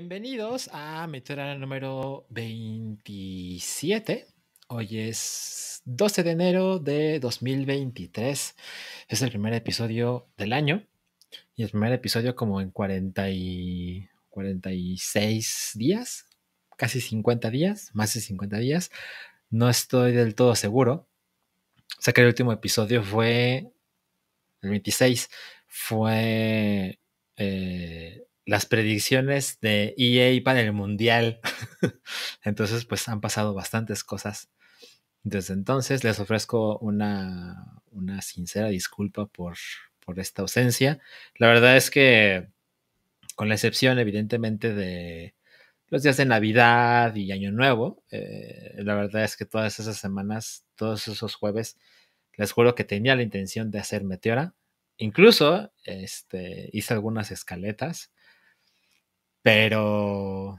Bienvenidos a Meteora número 27. Hoy es 12 de enero de 2023. Es el primer episodio del año y el primer episodio como en 40 y 46 días, casi 50 días, más de 50 días. No estoy del todo seguro. Sé que el último episodio fue el 26, fue eh, las predicciones de EA para el Mundial. entonces, pues han pasado bastantes cosas. Desde entonces les ofrezco una, una sincera disculpa por, por esta ausencia. La verdad es que, con la excepción evidentemente de los días de Navidad y Año Nuevo, eh, la verdad es que todas esas semanas, todos esos jueves, les juro que tenía la intención de hacer Meteora. Incluso este, hice algunas escaletas pero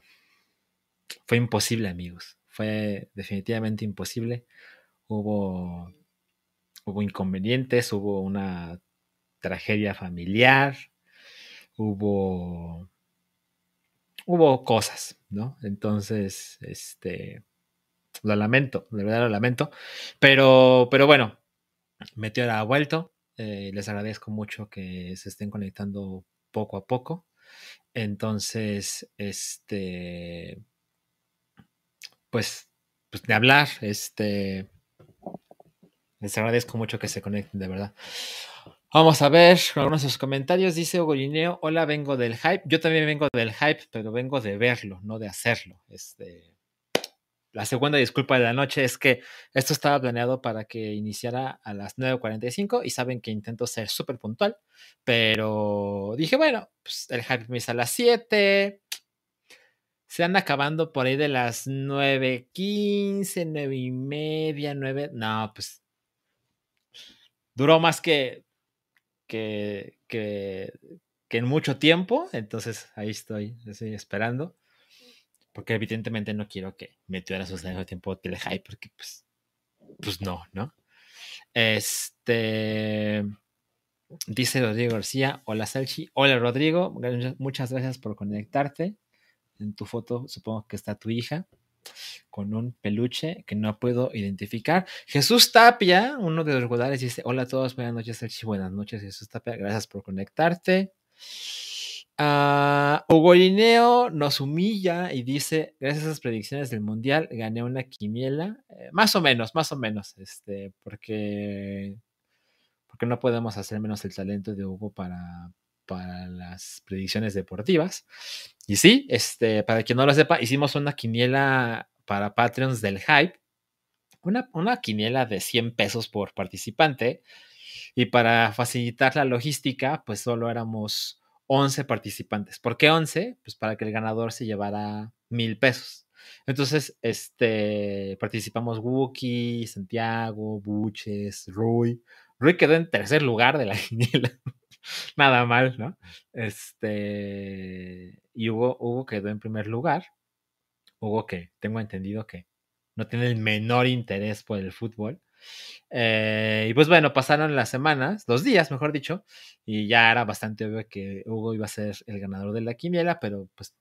fue imposible, amigos. Fue definitivamente imposible. Hubo, hubo inconvenientes, hubo una tragedia familiar, hubo, hubo cosas, ¿no? Entonces, este, lo lamento, de verdad lo lamento. Pero, pero bueno, Meteor ha vuelto. Eh, les agradezco mucho que se estén conectando poco a poco. Entonces, este, pues, pues de hablar, este, les agradezco mucho que se conecten, de verdad. Vamos a ver algunos de sus comentarios. Dice Hugo hola, vengo del hype. Yo también vengo del hype, pero vengo de verlo, no de hacerlo. Este, la segunda disculpa de la noche es que esto estaba planeado para que iniciara a las 9.45 y saben que intento ser súper puntual, pero dije, bueno, pues el hype me a las 7. Se anda acabando por ahí de las 9.15, 9 y media, 9. No, pues duró más que, que, que, que en mucho tiempo, entonces ahí estoy, estoy esperando porque evidentemente no quiero que Meteora suceda el tiempo que le hype, porque pues, pues no, ¿no? Este, dice Rodrigo García, hola Salchi, hola Rodrigo, muchas gracias por conectarte. En tu foto supongo que está tu hija con un peluche que no puedo identificar. Jesús Tapia, uno de los jugadores, dice, hola a todos, buenas noches Salchi, buenas noches Jesús Tapia, gracias por conectarte. Uh, Hugo Lineo nos humilla y dice, gracias a esas predicciones del Mundial, gané una quimiela. Eh, más o menos, más o menos, este, porque, porque no podemos hacer menos el talento de Hugo para, para las predicciones deportivas. Y sí, este, para quien no lo sepa, hicimos una quiniela para Patreons del Hype. Una, una quiniela de 100 pesos por participante. Y para facilitar la logística, pues solo éramos 11 participantes. ¿Por qué 11? Pues para que el ganador se llevara mil pesos. Entonces, este, participamos Wookie, Santiago, Buches, Rui. Rui quedó en tercer lugar de la quiniela. Nada mal, ¿no? Este, y Hugo, Hugo quedó en primer lugar. Hugo que tengo entendido que no tiene el menor interés por el fútbol. Eh, y pues bueno, pasaron las semanas, dos días, mejor dicho, y ya era bastante obvio que Hugo iba a ser el ganador de la quiniela, pero pues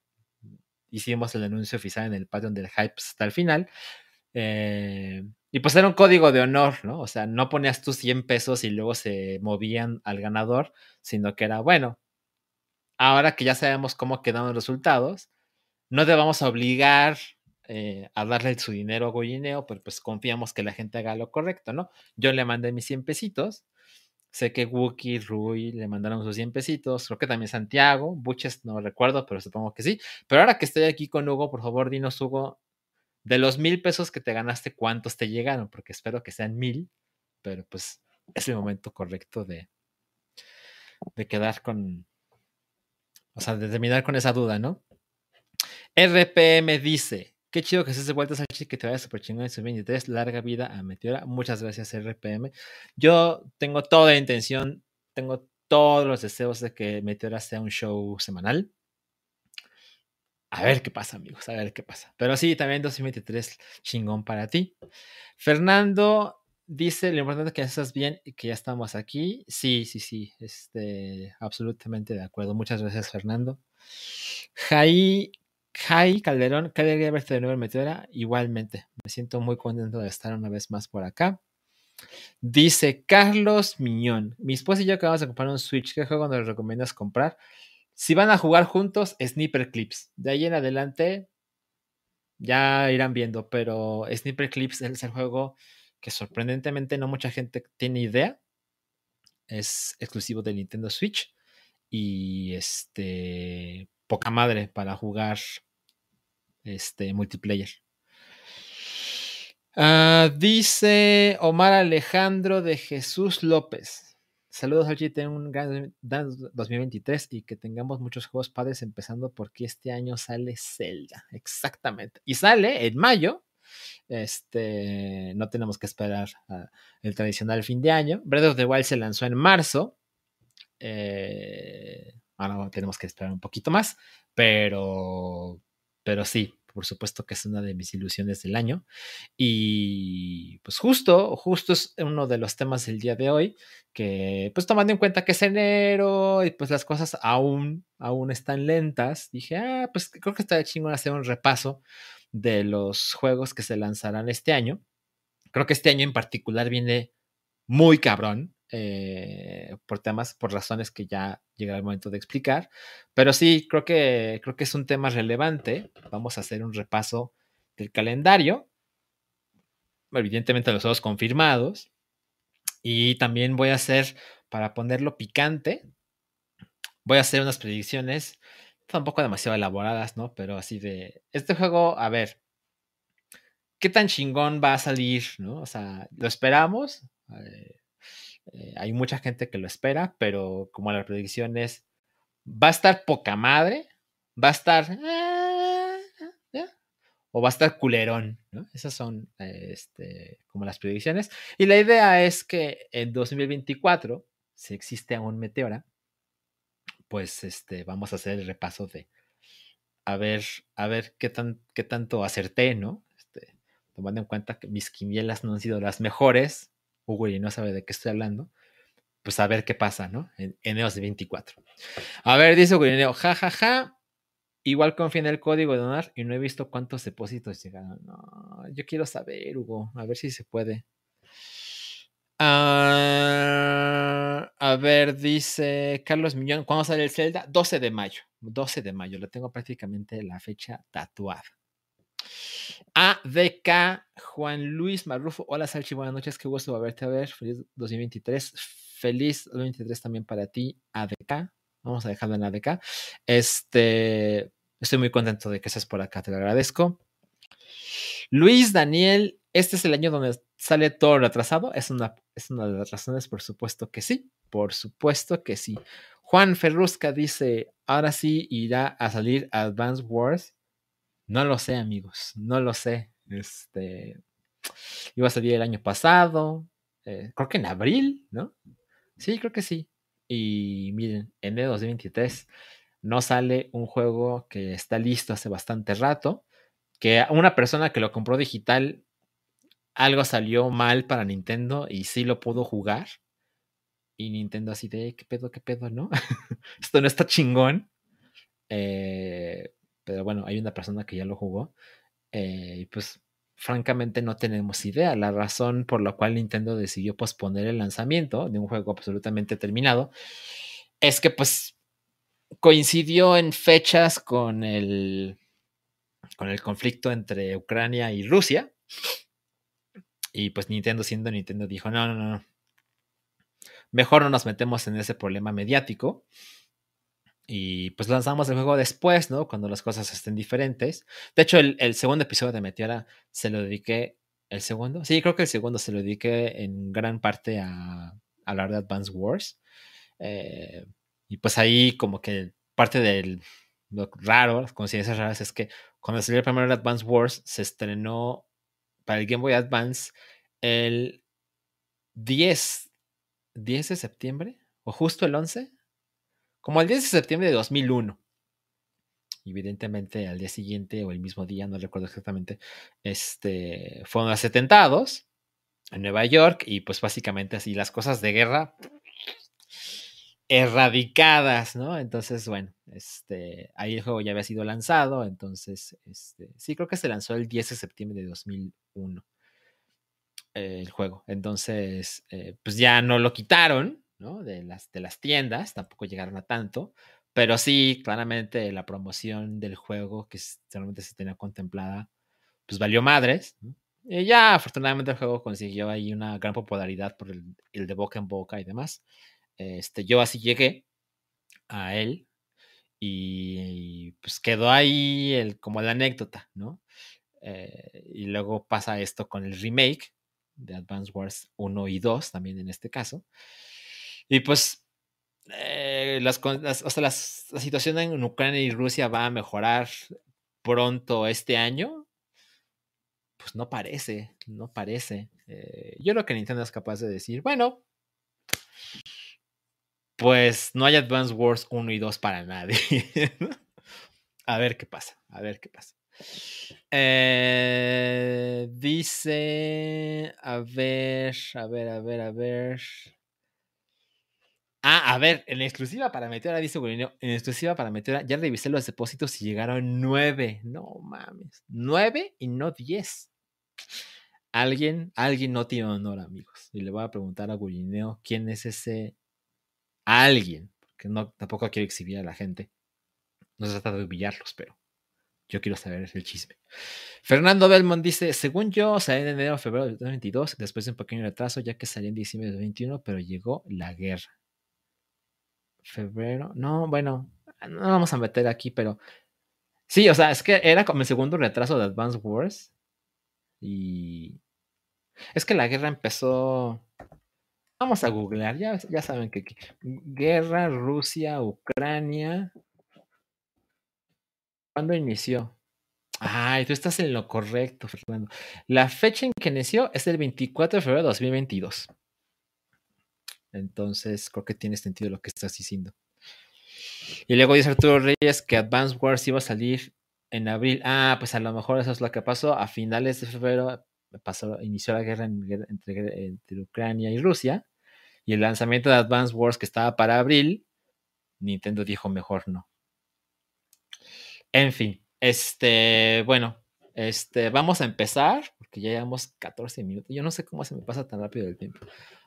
hicimos el anuncio oficial en el Patreon del Hype hasta el final. Eh, y pues era un código de honor, ¿no? O sea, no ponías tus 100 pesos y luego se movían al ganador, sino que era, bueno, ahora que ya sabemos cómo quedaron los resultados, no te vamos a obligar eh, a darle su dinero a Goyineo, pero pues confiamos que la gente haga lo correcto, ¿no? Yo le mandé mis 100 pesitos. Sé que Wookie, Rui le mandaron sus 100 pesitos. Creo que también Santiago. Buches no recuerdo, pero supongo que sí. Pero ahora que estoy aquí con Hugo, por favor, dinos, Hugo, de los mil pesos que te ganaste, ¿cuántos te llegaron? Porque espero que sean mil, pero pues es el momento correcto de, de quedar con, o sea, de terminar con esa duda, ¿no? RPM dice, Qué chido que estés de vuelta, Sachi, que te vaya súper chingón en su 23. Larga vida a Meteora. Muchas gracias, RPM. Yo tengo toda la intención, tengo todos los deseos de que Meteora sea un show semanal. A ver qué pasa, amigos, a ver qué pasa. Pero sí, también 2023 chingón para ti. Fernando dice, lo importante es que estás bien y que ya estamos aquí. Sí, sí, sí, este, absolutamente de acuerdo. Muchas gracias, Fernando. Jai, Jai Calderón, qué alegría verte de nuevo en Meteora. Igualmente, me siento muy contento de estar una vez más por acá. Dice Carlos Miñón, mi esposa y yo acabamos de comprar un Switch. ¿Qué juego nos recomiendas comprar? Si van a jugar juntos, Sniper Clips. De ahí en adelante, ya irán viendo, pero Sniper Clips es el juego que sorprendentemente no mucha gente tiene idea. Es exclusivo de Nintendo Switch y este poca madre para jugar este multiplayer. Ah, dice Omar Alejandro de Jesús López. Saludos, Archie. Ten un gran 2023 y que tengamos muchos juegos padres, empezando porque este año sale Zelda. Exactamente. Y sale en mayo. Este, no tenemos que esperar el tradicional fin de año. Breath of the Wild se lanzó en marzo. Eh, ahora tenemos que esperar un poquito más, pero, pero sí, por supuesto que es una de mis ilusiones del año. Y pues justo, justo es uno de los temas del día de hoy, que pues tomando en cuenta que es enero y pues las cosas aún, aún están lentas, dije, ah, pues creo que está chingón hacer un repaso de los juegos que se lanzarán este año. Creo que este año en particular viene muy cabrón. Eh, por temas, por razones que ya llegará el momento de explicar. Pero sí, creo que, creo que es un tema relevante. Vamos a hacer un repaso del calendario. Evidentemente los juegos confirmados. Y también voy a hacer, para ponerlo picante, voy a hacer unas predicciones, tampoco demasiado elaboradas, ¿no? Pero así de, este juego, a ver, ¿qué tan chingón va a salir, ¿no? O sea, ¿lo esperamos? Eh, eh, hay mucha gente que lo espera, pero como la predicción es, va a estar poca madre, va a estar... Ah, o va a estar culerón, ¿no? Esas son este, como las predicciones. Y la idea es que en 2024, si existe aún Meteora, pues este, vamos a hacer el repaso de a ver, a ver qué, tan, qué tanto acerté, ¿no? Este, tomando en cuenta que mis quinielas no han sido las mejores, Hugo y no sabe de qué estoy hablando, pues a ver qué pasa, ¿no? En enero de 24. A ver, dice Hugo ja, ja, ja. Igual confía en el código de donar y no he visto cuántos depósitos llegaron. No, yo quiero saber, Hugo, a ver si se puede. Ah, a ver, dice Carlos Millón, ¿cuándo sale el Zelda? 12 de mayo. 12 de mayo, lo tengo prácticamente la fecha tatuada. ADK, Juan Luis Marrufo. Hola, Salchi, buenas noches. Qué gusto verte a ver. Feliz 2023. Feliz 2023 también para ti, ADK. Vamos a dejarlo en ADK. Este, estoy muy contento de que estés por acá. Te lo agradezco. Luis Daniel, este es el año donde sale todo retrasado. Es una, es una de las razones, por supuesto que sí. Por supuesto que sí. Juan Ferrusca dice: Ahora sí irá a salir Advance Wars no lo sé, amigos, no lo sé. Este iba a salir el año pasado, eh, creo que en abril, ¿no? Sí, creo que sí. Y miren, en de 2023 no sale un juego que está listo hace bastante rato, que una persona que lo compró digital, algo salió mal para Nintendo y sí lo pudo jugar. Y Nintendo así de, ¿qué pedo, qué pedo, no? Esto no está chingón. Eh, pero bueno, hay una persona que ya lo jugó. Eh, y pues francamente no tenemos idea. La razón por la cual Nintendo decidió posponer el lanzamiento de un juego absolutamente terminado es que pues coincidió en fechas con el, con el conflicto entre Ucrania y Rusia. Y pues Nintendo siendo Nintendo dijo, no, no, no. Mejor no nos metemos en ese problema mediático. Y pues lanzamos el juego después, ¿no? Cuando las cosas estén diferentes. De hecho, el, segundo episodio de Meteora se lo dediqué. ¿El segundo? Sí, creo que el segundo se lo dediqué en gran parte a, hablar de Advance Wars. Eh, y pues ahí, como que parte del lo raro, las coincidencias raras, es que cuando salió el primer Advance Wars, se estrenó para el Game Boy Advance el 10, 10 de septiembre, o justo el 11, como el 10 de septiembre de 2001. Evidentemente al día siguiente o el mismo día, no recuerdo exactamente, este, fueron los atentados en Nueva York y pues básicamente así las cosas de guerra erradicadas, ¿no? Entonces, bueno, este, ahí el juego ya había sido lanzado, entonces, este, sí, creo que se lanzó el 10 de septiembre de 2001 eh, el juego. Entonces, eh, pues ya no lo quitaron, De las, de las tiendas, tampoco llegaron a tanto, pero sí, claramente la promoción del juego que realmente se tenía contemplada, pues valió madres, Y ya afortunadamente el juego consiguió ahí una gran popularidad por el, el de boca en boca y demás. Este, yo así llegué a él y, pues quedó ahí el, como la anécdota, ¿no? Eh, y luego pasa esto con el remake de Advance Wars 1 y 2, también en este caso. Y pues eh, las, o sea, la situación en Ucrania y Rusia va a mejorar pronto este año. Pues no parece, no parece. Eh, yo creo que Nintendo es capaz de decir, bueno, pues no hay Advance Wars 1 y 2 para nadie. a ver qué pasa, a ver qué pasa. Eh, dice, a ver, a ver, a ver, a ver. Ah, a ver, en exclusiva para Meteora, dice Gurineo, en exclusiva para Meteora, ya revisé los depósitos y llegaron nueve. No mames, nueve y no diez. Alguien, alguien no tiene honor, amigos. Y le voy a preguntar a Gurineo quién es ese alguien, porque no, tampoco quiero exhibir a la gente. No se trata de humillarlos, pero yo quiero saber el chisme. Fernando Belmont dice, según yo, salí en enero o febrero de 2022, después de un pequeño retraso, ya que salí en diciembre de 2021, pero llegó la guerra. Febrero, no, bueno, no vamos a meter aquí, pero sí, o sea, es que era como el segundo retraso de Advance Wars. Y es que la guerra empezó Vamos a googlear, ya, ya saben que, guerra Rusia, Ucrania. ¿Cuándo inició? Ay, tú estás en lo correcto, Fernando. La fecha en que inició es el 24 de febrero de 2022. Entonces, creo que tiene sentido lo que estás diciendo. Y luego dice Arturo Reyes que Advance Wars iba a salir en abril. Ah, pues a lo mejor eso es lo que pasó. A finales de febrero pasó, inició la guerra entre, Ucrania y Rusia. Y el lanzamiento de Advance Wars que estaba para abril, Nintendo dijo mejor no. En fin, este, bueno, este, vamos a empezar, porque ya llevamos 14 minutos. Yo no sé cómo se me pasa tan rápido el tiempo.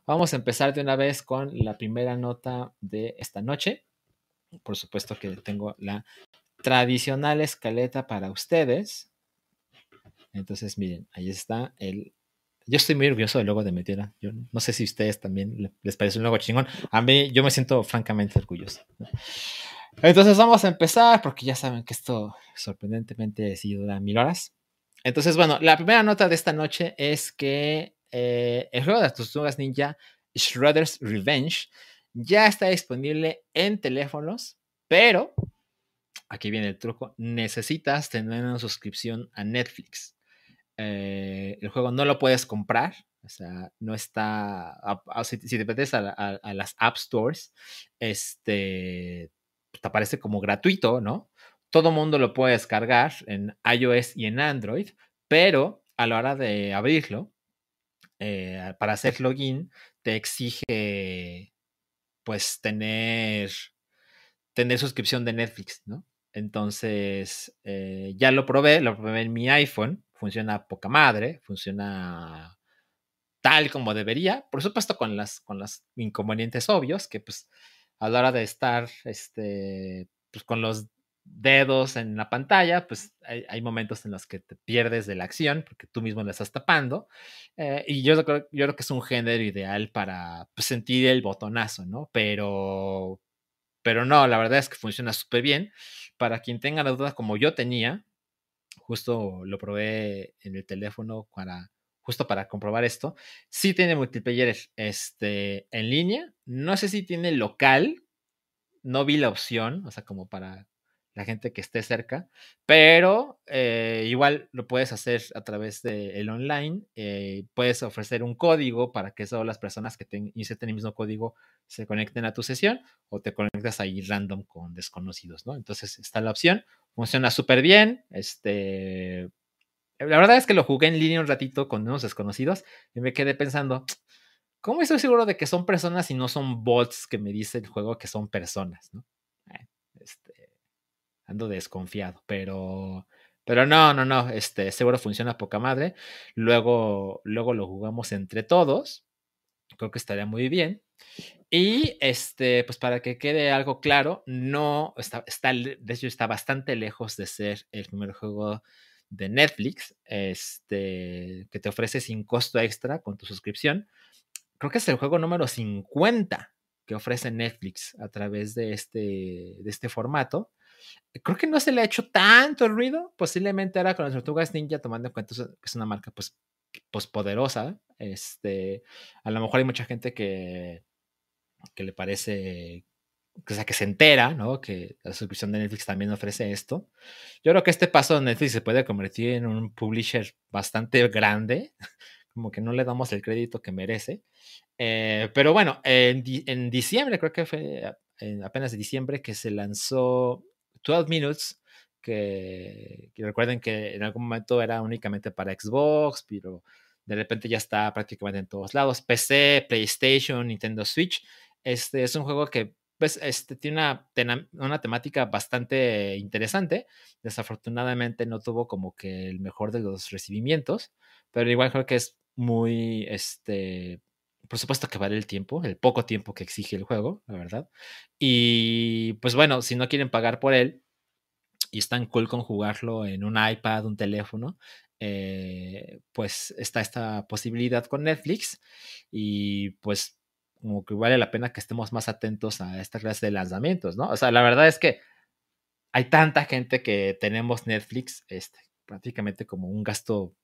Vamos a empezar de una vez con la primera nota de esta noche. Por supuesto que tengo la tradicional escaleta para ustedes. Entonces, miren, ahí está el... Yo estoy muy orgulloso del logo de Metiera. Yo no sé si a ustedes también les parece un logo chingón. A mí, yo me siento francamente orgulloso. Entonces vamos a empezar porque ya saben que esto sorprendentemente sí dura mil horas. Entonces, bueno, la primera nota de esta noche es que eh, el juego de las ninja Shredder's Revenge ya está disponible en teléfonos, pero aquí viene el truco, necesitas tener una suscripción a Netflix. Eh, el juego no lo puedes comprar, o sea, no está, si, te metes a, las App Stores, este, te aparece como gratuito, ¿no? Todo mundo lo puede descargar en iOS y en Android, pero a la hora de abrirlo, eh, para hacer login, te exige, pues, tener, tener suscripción de Netflix, ¿no? Entonces, eh, ya lo probé, lo probé en mi iPhone funciona poca madre, funciona tal como debería, por supuesto con las, con los inconvenientes obvios, que pues a la hora de estar este, pues, con los dedos en la pantalla, pues hay, momentos en los que te pierdes de la acción porque tú mismo la estás tapando. Eh, y yo creo, yo creo que es un género ideal para pues, sentir el botonazo, ¿no? Pero, pero no, la verdad es que funciona súper bien. Para quien tenga la duda como yo tenía, justo lo probé en el teléfono para, justo para comprobar esto. Sí tiene multiplayer este, en línea. No sé si tiene local. No vi la opción, o sea, como para la gente que esté cerca, pero eh, igual lo puedes hacer a través del el online. Eh, puedes ofrecer un código para que solo las personas que te inserten el mismo código se conecten a tu sesión o te conectas ahí random con desconocidos, ¿no? Entonces está la opción funciona súper bien. Este, la verdad es que lo jugué en línea un ratito con unos desconocidos y me quedé pensando, ¿cómo estoy seguro de que son personas y no son bots que me dice el juego que son personas, ¿no? Desconfiado, pero, pero no, no, no, este, seguro funciona poca madre. Luego, luego lo jugamos entre todos. Creo que estaría muy bien. Y este, pues para que quede algo claro, no está, está, de hecho está bastante lejos de ser el primer juego de Netflix, este, que te ofrece sin costo extra con tu suscripción. Creo que es el juego número 50 que ofrece Netflix a través de este, de este formato. Creo que no se le ha hecho tanto ruido, posiblemente ahora con las tortugas ninja, tomando en cuenta que es una marca pues, pues poderosa. Este, a lo mejor hay mucha gente que, que le parece, o sea, que se entera, ¿no? Que la suscripción de Netflix también ofrece esto. Yo creo que este paso de Netflix se puede convertir en un publisher bastante grande, como que no le damos el crédito que merece. Eh, pero bueno, en, en, diciembre, creo que fue apenas de diciembre, que se lanzó 12 Minutes, que, que, recuerden que en algún momento era únicamente para Xbox, pero de repente ya está prácticamente en todos lados, PC, PlayStation, Nintendo Switch. Este es un juego que pues, este, tiene una, una temática bastante interesante. Desafortunadamente no tuvo como que el mejor de los recibimientos, pero igual creo que es muy, este, por supuesto que vale el tiempo, el poco tiempo que exige el juego, la verdad. Y pues bueno, si no quieren pagar por él y están cool con jugarlo en un iPad, un teléfono, eh, pues está esta posibilidad con Netflix y pues como que vale la pena que estemos más atentos a esta clase de lanzamientos, ¿no? O sea, la verdad es que hay tanta gente que tenemos Netflix, este, prácticamente como un gasto,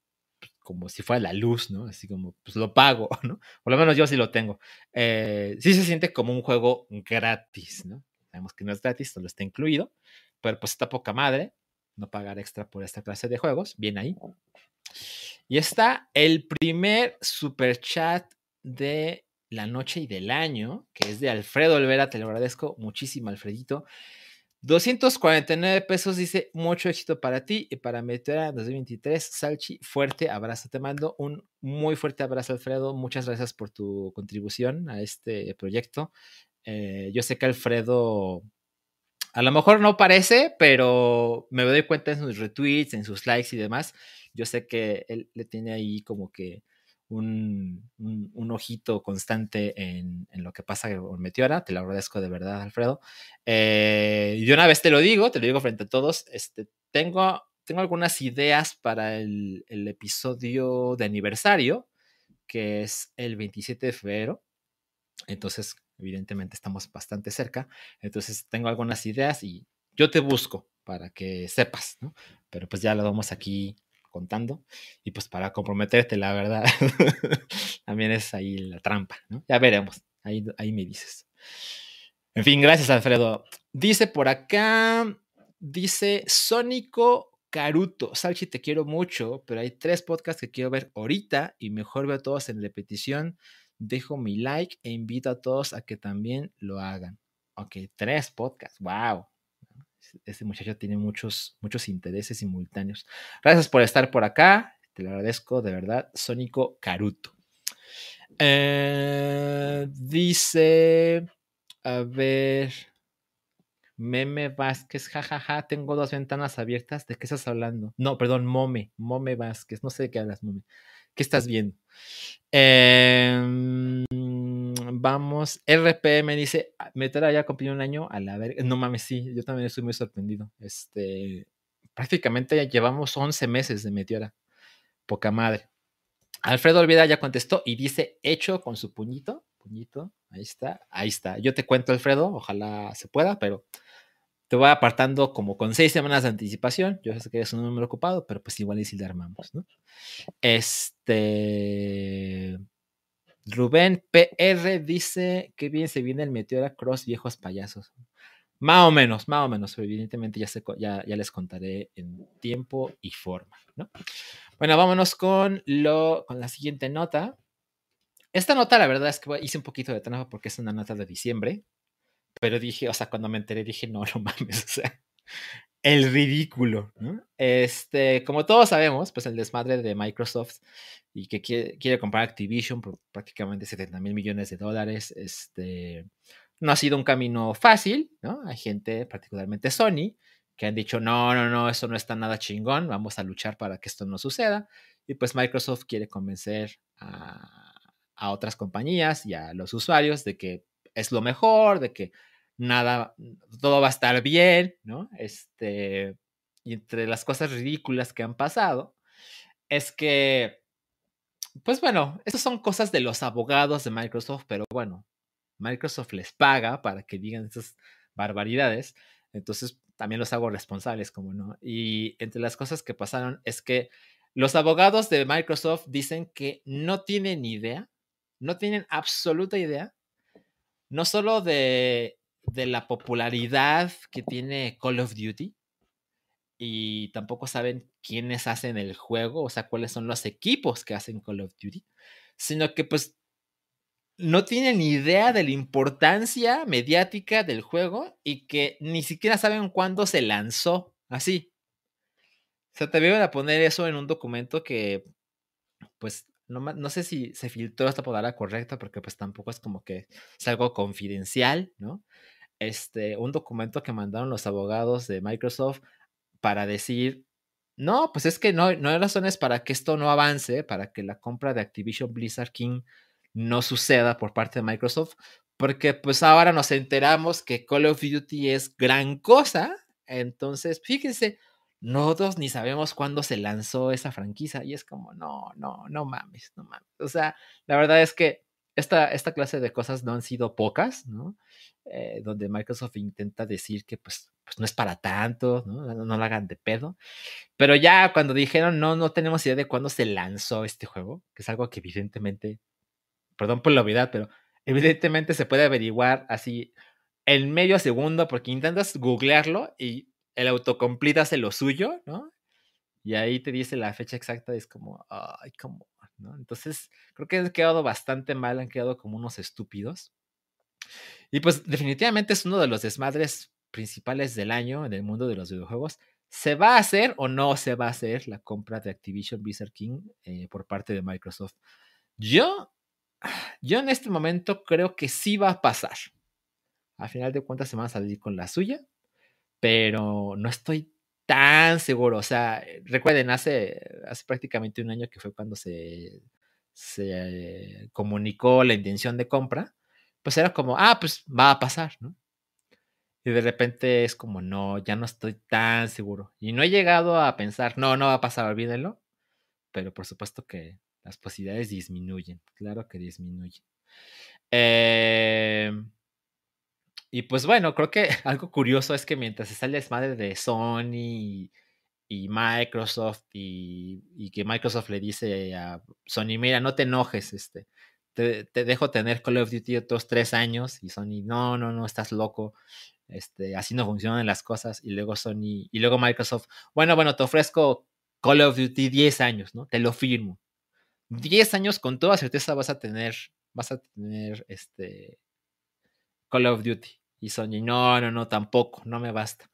como si fuera la luz, ¿no? Así como, pues lo pago, ¿no? Por lo menos yo sí lo tengo. Eh, sí se siente como un juego gratis, ¿no? Sabemos que no es gratis, solo está incluido, pero pues está poca madre no pagar extra por esta clase de juegos. Bien ahí. Y está el primer super chat de la noche y del año, que es de Alfredo Olvera, te lo agradezco muchísimo, Alfredito. 249 pesos dice, mucho éxito para ti y para Meteora 2023. Salchi, fuerte abrazo. Te mando un muy fuerte abrazo, Alfredo. Muchas gracias por tu contribución a este proyecto. Eh, yo sé que Alfredo, a lo mejor no parece, pero me doy cuenta en sus retweets, en sus likes y demás. Yo sé que él le tiene ahí como que un, un, ojito constante en, en, lo que pasa con Meteora. Te lo agradezco de verdad, Alfredo. Eh, y una vez te lo digo, te lo digo frente a todos, este, tengo, tengo algunas ideas para el, el episodio de aniversario, que es el 27 de febrero. Entonces, evidentemente estamos bastante cerca. Entonces, tengo algunas ideas y yo te busco para que sepas, ¿no? Pero pues ya lo vamos aquí contando. Y pues para comprometerte, la verdad, también es ahí la trampa, ¿no? Ya veremos, ahí, ahí me dices. En fin, gracias Alfredo. Dice por acá, dice Sónico Caruto, Salchi, te quiero mucho, pero hay tres podcasts que quiero ver ahorita y mejor veo todos en repetición. Dejo mi like e invito a todos a que también lo hagan. Ok, tres podcasts, wow este muchacho tiene muchos, muchos intereses simultáneos. Gracias por estar por acá. Te lo agradezco de verdad. Sónico Caruto. Eh, dice, a ver, Meme Vázquez, jajaja, tengo dos ventanas abiertas. ¿De qué estás hablando? No, perdón, Mome, Mome Vázquez. No sé de qué hablas, Mome. ¿Qué estás viendo? Eh, vamos. RPM dice, ah, Meteora ya cumplió un año a la verga. No mames, sí, yo también estoy muy sorprendido. Este, prácticamente llevamos 11 meses de Meteora. Poca madre. Alfredo Olvida ya contestó y dice, hecho con su puñito. Puñito, ahí está, ahí está. Yo te cuento, Alfredo, ojalá se pueda, pero te voy apartando como con seis semanas de anticipación. Yo sé que eres un número ocupado, pero pues igual y si le armamos, ¿no? Este. Rubén PR dice que bien se viene el Meteora Cross viejos payasos. Más o menos, más o menos. Evidentemente ya, les contaré en tiempo y forma. ¿no? Bueno, vámonos con, lo, con la siguiente nota. Esta nota, la verdad es que hice un poquito de trampa porque es una nota de diciembre. Pero dije, o sea, cuando me enteré dije, no, no mames, o sea, el ridículo. Este, como todos sabemos, pues el desmadre de Microsoft y que quiere, comprar Activision por prácticamente 70 mil millones de dólares, este, no ha sido un camino fácil, ¿no? Hay gente, particularmente Sony, que han dicho, no, no, no, eso no está nada chingón, vamos a luchar para que esto no suceda. Y pues Microsoft quiere convencer a, a otras compañías y a los usuarios de que es lo mejor, de que nada, todo va a estar bien, ¿no? Este, y entre las cosas ridículas que han pasado, es que, pues bueno, estas son cosas de los abogados de Microsoft, pero bueno, Microsoft les paga para que digan esas barbaridades, entonces también los hago responsables, como no. Y entre las cosas que pasaron es que los abogados de Microsoft dicen que no tienen idea, no tienen absoluta idea, no solo de de la popularidad que tiene Call of Duty y tampoco saben quiénes hacen el juego, o sea, cuáles son los equipos que hacen Call of Duty, sino que pues no tienen idea de la importancia mediática del juego y que ni siquiera saben cuándo se lanzó, así. O sea, te voy a poner eso en un documento que, pues, no, no, sé si se filtró esta palabra correcta porque pues tampoco es como que es algo confidencial, ¿no? Este, un documento que mandaron los abogados de Microsoft para decir, no, pues es que no, no hay razones para que esto no avance, para que la compra de Activision Blizzard King no suceda por parte de Microsoft, porque pues ahora nos enteramos que Call of Duty es gran cosa, entonces fíjense, nosotros ni sabemos cuándo se lanzó esa franquicia y es como, no, no, no mames, no mames. O sea, la verdad es que esta, esta clase de cosas no han sido pocas, ¿no? Eh, donde Microsoft intenta decir que pues, pues no es para tanto, ¿no? ¿no? lo hagan de pedo. Pero ya cuando dijeron, no, no tenemos idea de cuándo se lanzó este juego, que es algo que evidentemente, perdón por la obviedad, pero evidentemente se puede averiguar así en medio segundo, porque intentas googlearlo y el autocomplete hace lo suyo, ¿no? Y ahí te dice la fecha exacta, es como, ay, como, entonces, creo que han quedado bastante mal, han quedado como unos estúpidos. Y pues definitivamente es uno de los desmadres principales del año en el mundo de los videojuegos. ¿Se va a hacer o no se va a hacer la compra de Activision Blizzard King eh, por parte de Microsoft? Yo, yo en este momento creo que sí va a pasar. A final de cuentas se van a salir con la suya, pero no estoy tan seguro. O sea, recuerden, hace, hace prácticamente un año que fue cuando se, se comunicó la intención de compra, pues era como, ah, pues va a pasar, ¿no? Y de repente es como, no, ya no estoy tan seguro. Y no he llegado a pensar, no, no va a pasar, olvídenlo. Pero por supuesto que las posibilidades disminuyen, claro que disminuyen. Eh, y pues bueno, creo que algo curioso es que mientras está el desmadre de Sony y, Microsoft y, que Microsoft le dice a Sony, mira, no te enojes, este, te, dejo tener Call of Duty otros tres años y Sony, no, no, no, estás loco, este, así no funcionan las cosas y luego Sony y luego Microsoft, bueno, bueno, te ofrezco Call of Duty 10 años, ¿no? Te lo firmo. 10 años con toda certeza vas a tener, vas a tener este Call of Duty. Y Sony, no, no, no, tampoco, no me basta.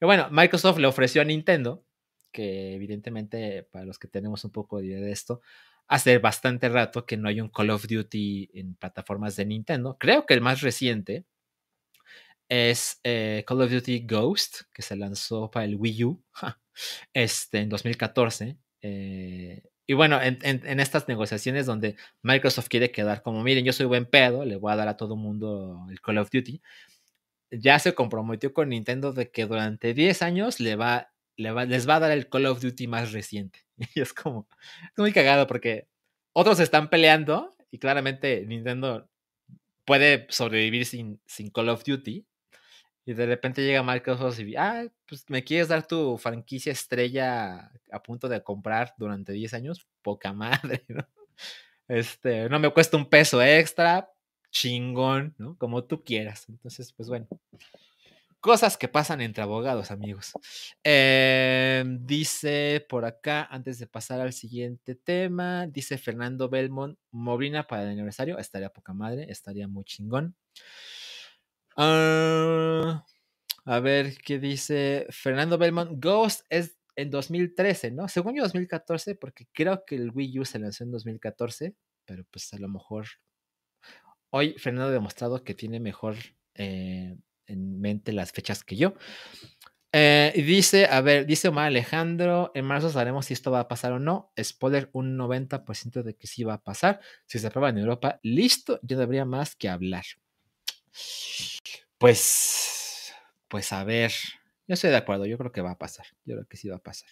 Y bueno, Microsoft le ofreció a Nintendo, que evidentemente para los que tenemos un poco de idea de esto, hace bastante rato que no hay un Call of Duty en plataformas de Nintendo. Creo que el más reciente es eh, Call of Duty Ghost, que se lanzó para el Wii U este, en 2014. Eh, y bueno, en, estas negociaciones donde Microsoft quiere quedar como, miren, yo soy buen pedo, le voy a dar a todo mundo el Call of Duty, ya se comprometió con Nintendo de que durante 10 años le va, le va, les va a dar el Call of Duty más reciente. Y es como, es muy cagado porque otros están peleando y claramente Nintendo puede sobrevivir sin, sin Call of Duty. Y de repente llega Microsoft y, ah, pues me quieres dar tu franquicia estrella a punto de comprar durante 10 años, poca madre, ¿no? Este, no me cuesta un peso extra, chingón, ¿no? Como tú quieras. Entonces, pues bueno. Cosas que pasan entre abogados, amigos. Em, dice por acá, antes de pasar al siguiente tema, dice Fernando Belmont, Mobrina para el aniversario, estaría poca madre, estaría muy chingón. Ah, A ver qué dice Fernando Belmont. Ghost es en 2013, ¿no? Según yo 2014, porque creo que el Wii U se lanzó en 2014, pero pues a lo mejor hoy Fernando ha demostrado que tiene mejor eh, en mente las fechas que yo. Eh, dice, a ver, dice Omar Alejandro, en marzo sabremos si esto va a pasar o no. Spoiler, un 90% de que sí va a pasar. Si se aprueba en Europa, listo, ya debería más que hablar. Pues, pues a ver, yo estoy de acuerdo, yo creo que va a pasar. Yo creo que sí va a pasar.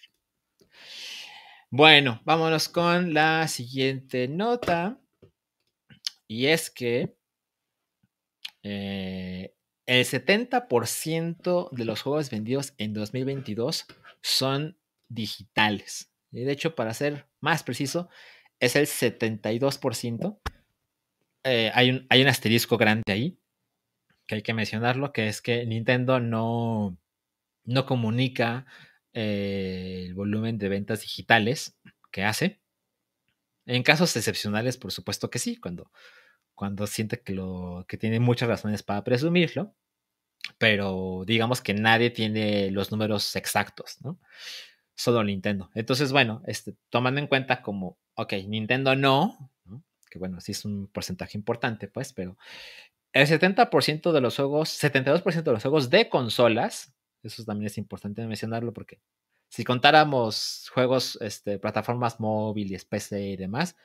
Bueno, vámonos con la siguiente nota. Y es que eh, el 70% de los juegos vendidos en 2022 son digitales. Y de hecho, para ser más preciso, es el 72%. Eh, hay, un, hay un asterisco grande ahí, que hay que mencionarlo, que es que Nintendo no, no comunica eh, el volumen de ventas digitales que hace. En casos excepcionales, por supuesto que sí, cuando cuando siente que, lo, que tiene muchas razones para presumirlo, pero digamos que nadie tiene los números exactos, ¿no? Solo Nintendo. Entonces, bueno, este, tomando en cuenta como, ok, Nintendo no, que bueno, sí es un porcentaje importante, pues, pero el 70% de los juegos, 72% de los juegos de consolas, eso también es importante mencionarlo porque si contáramos juegos, este, plataformas móviles, PC y demás,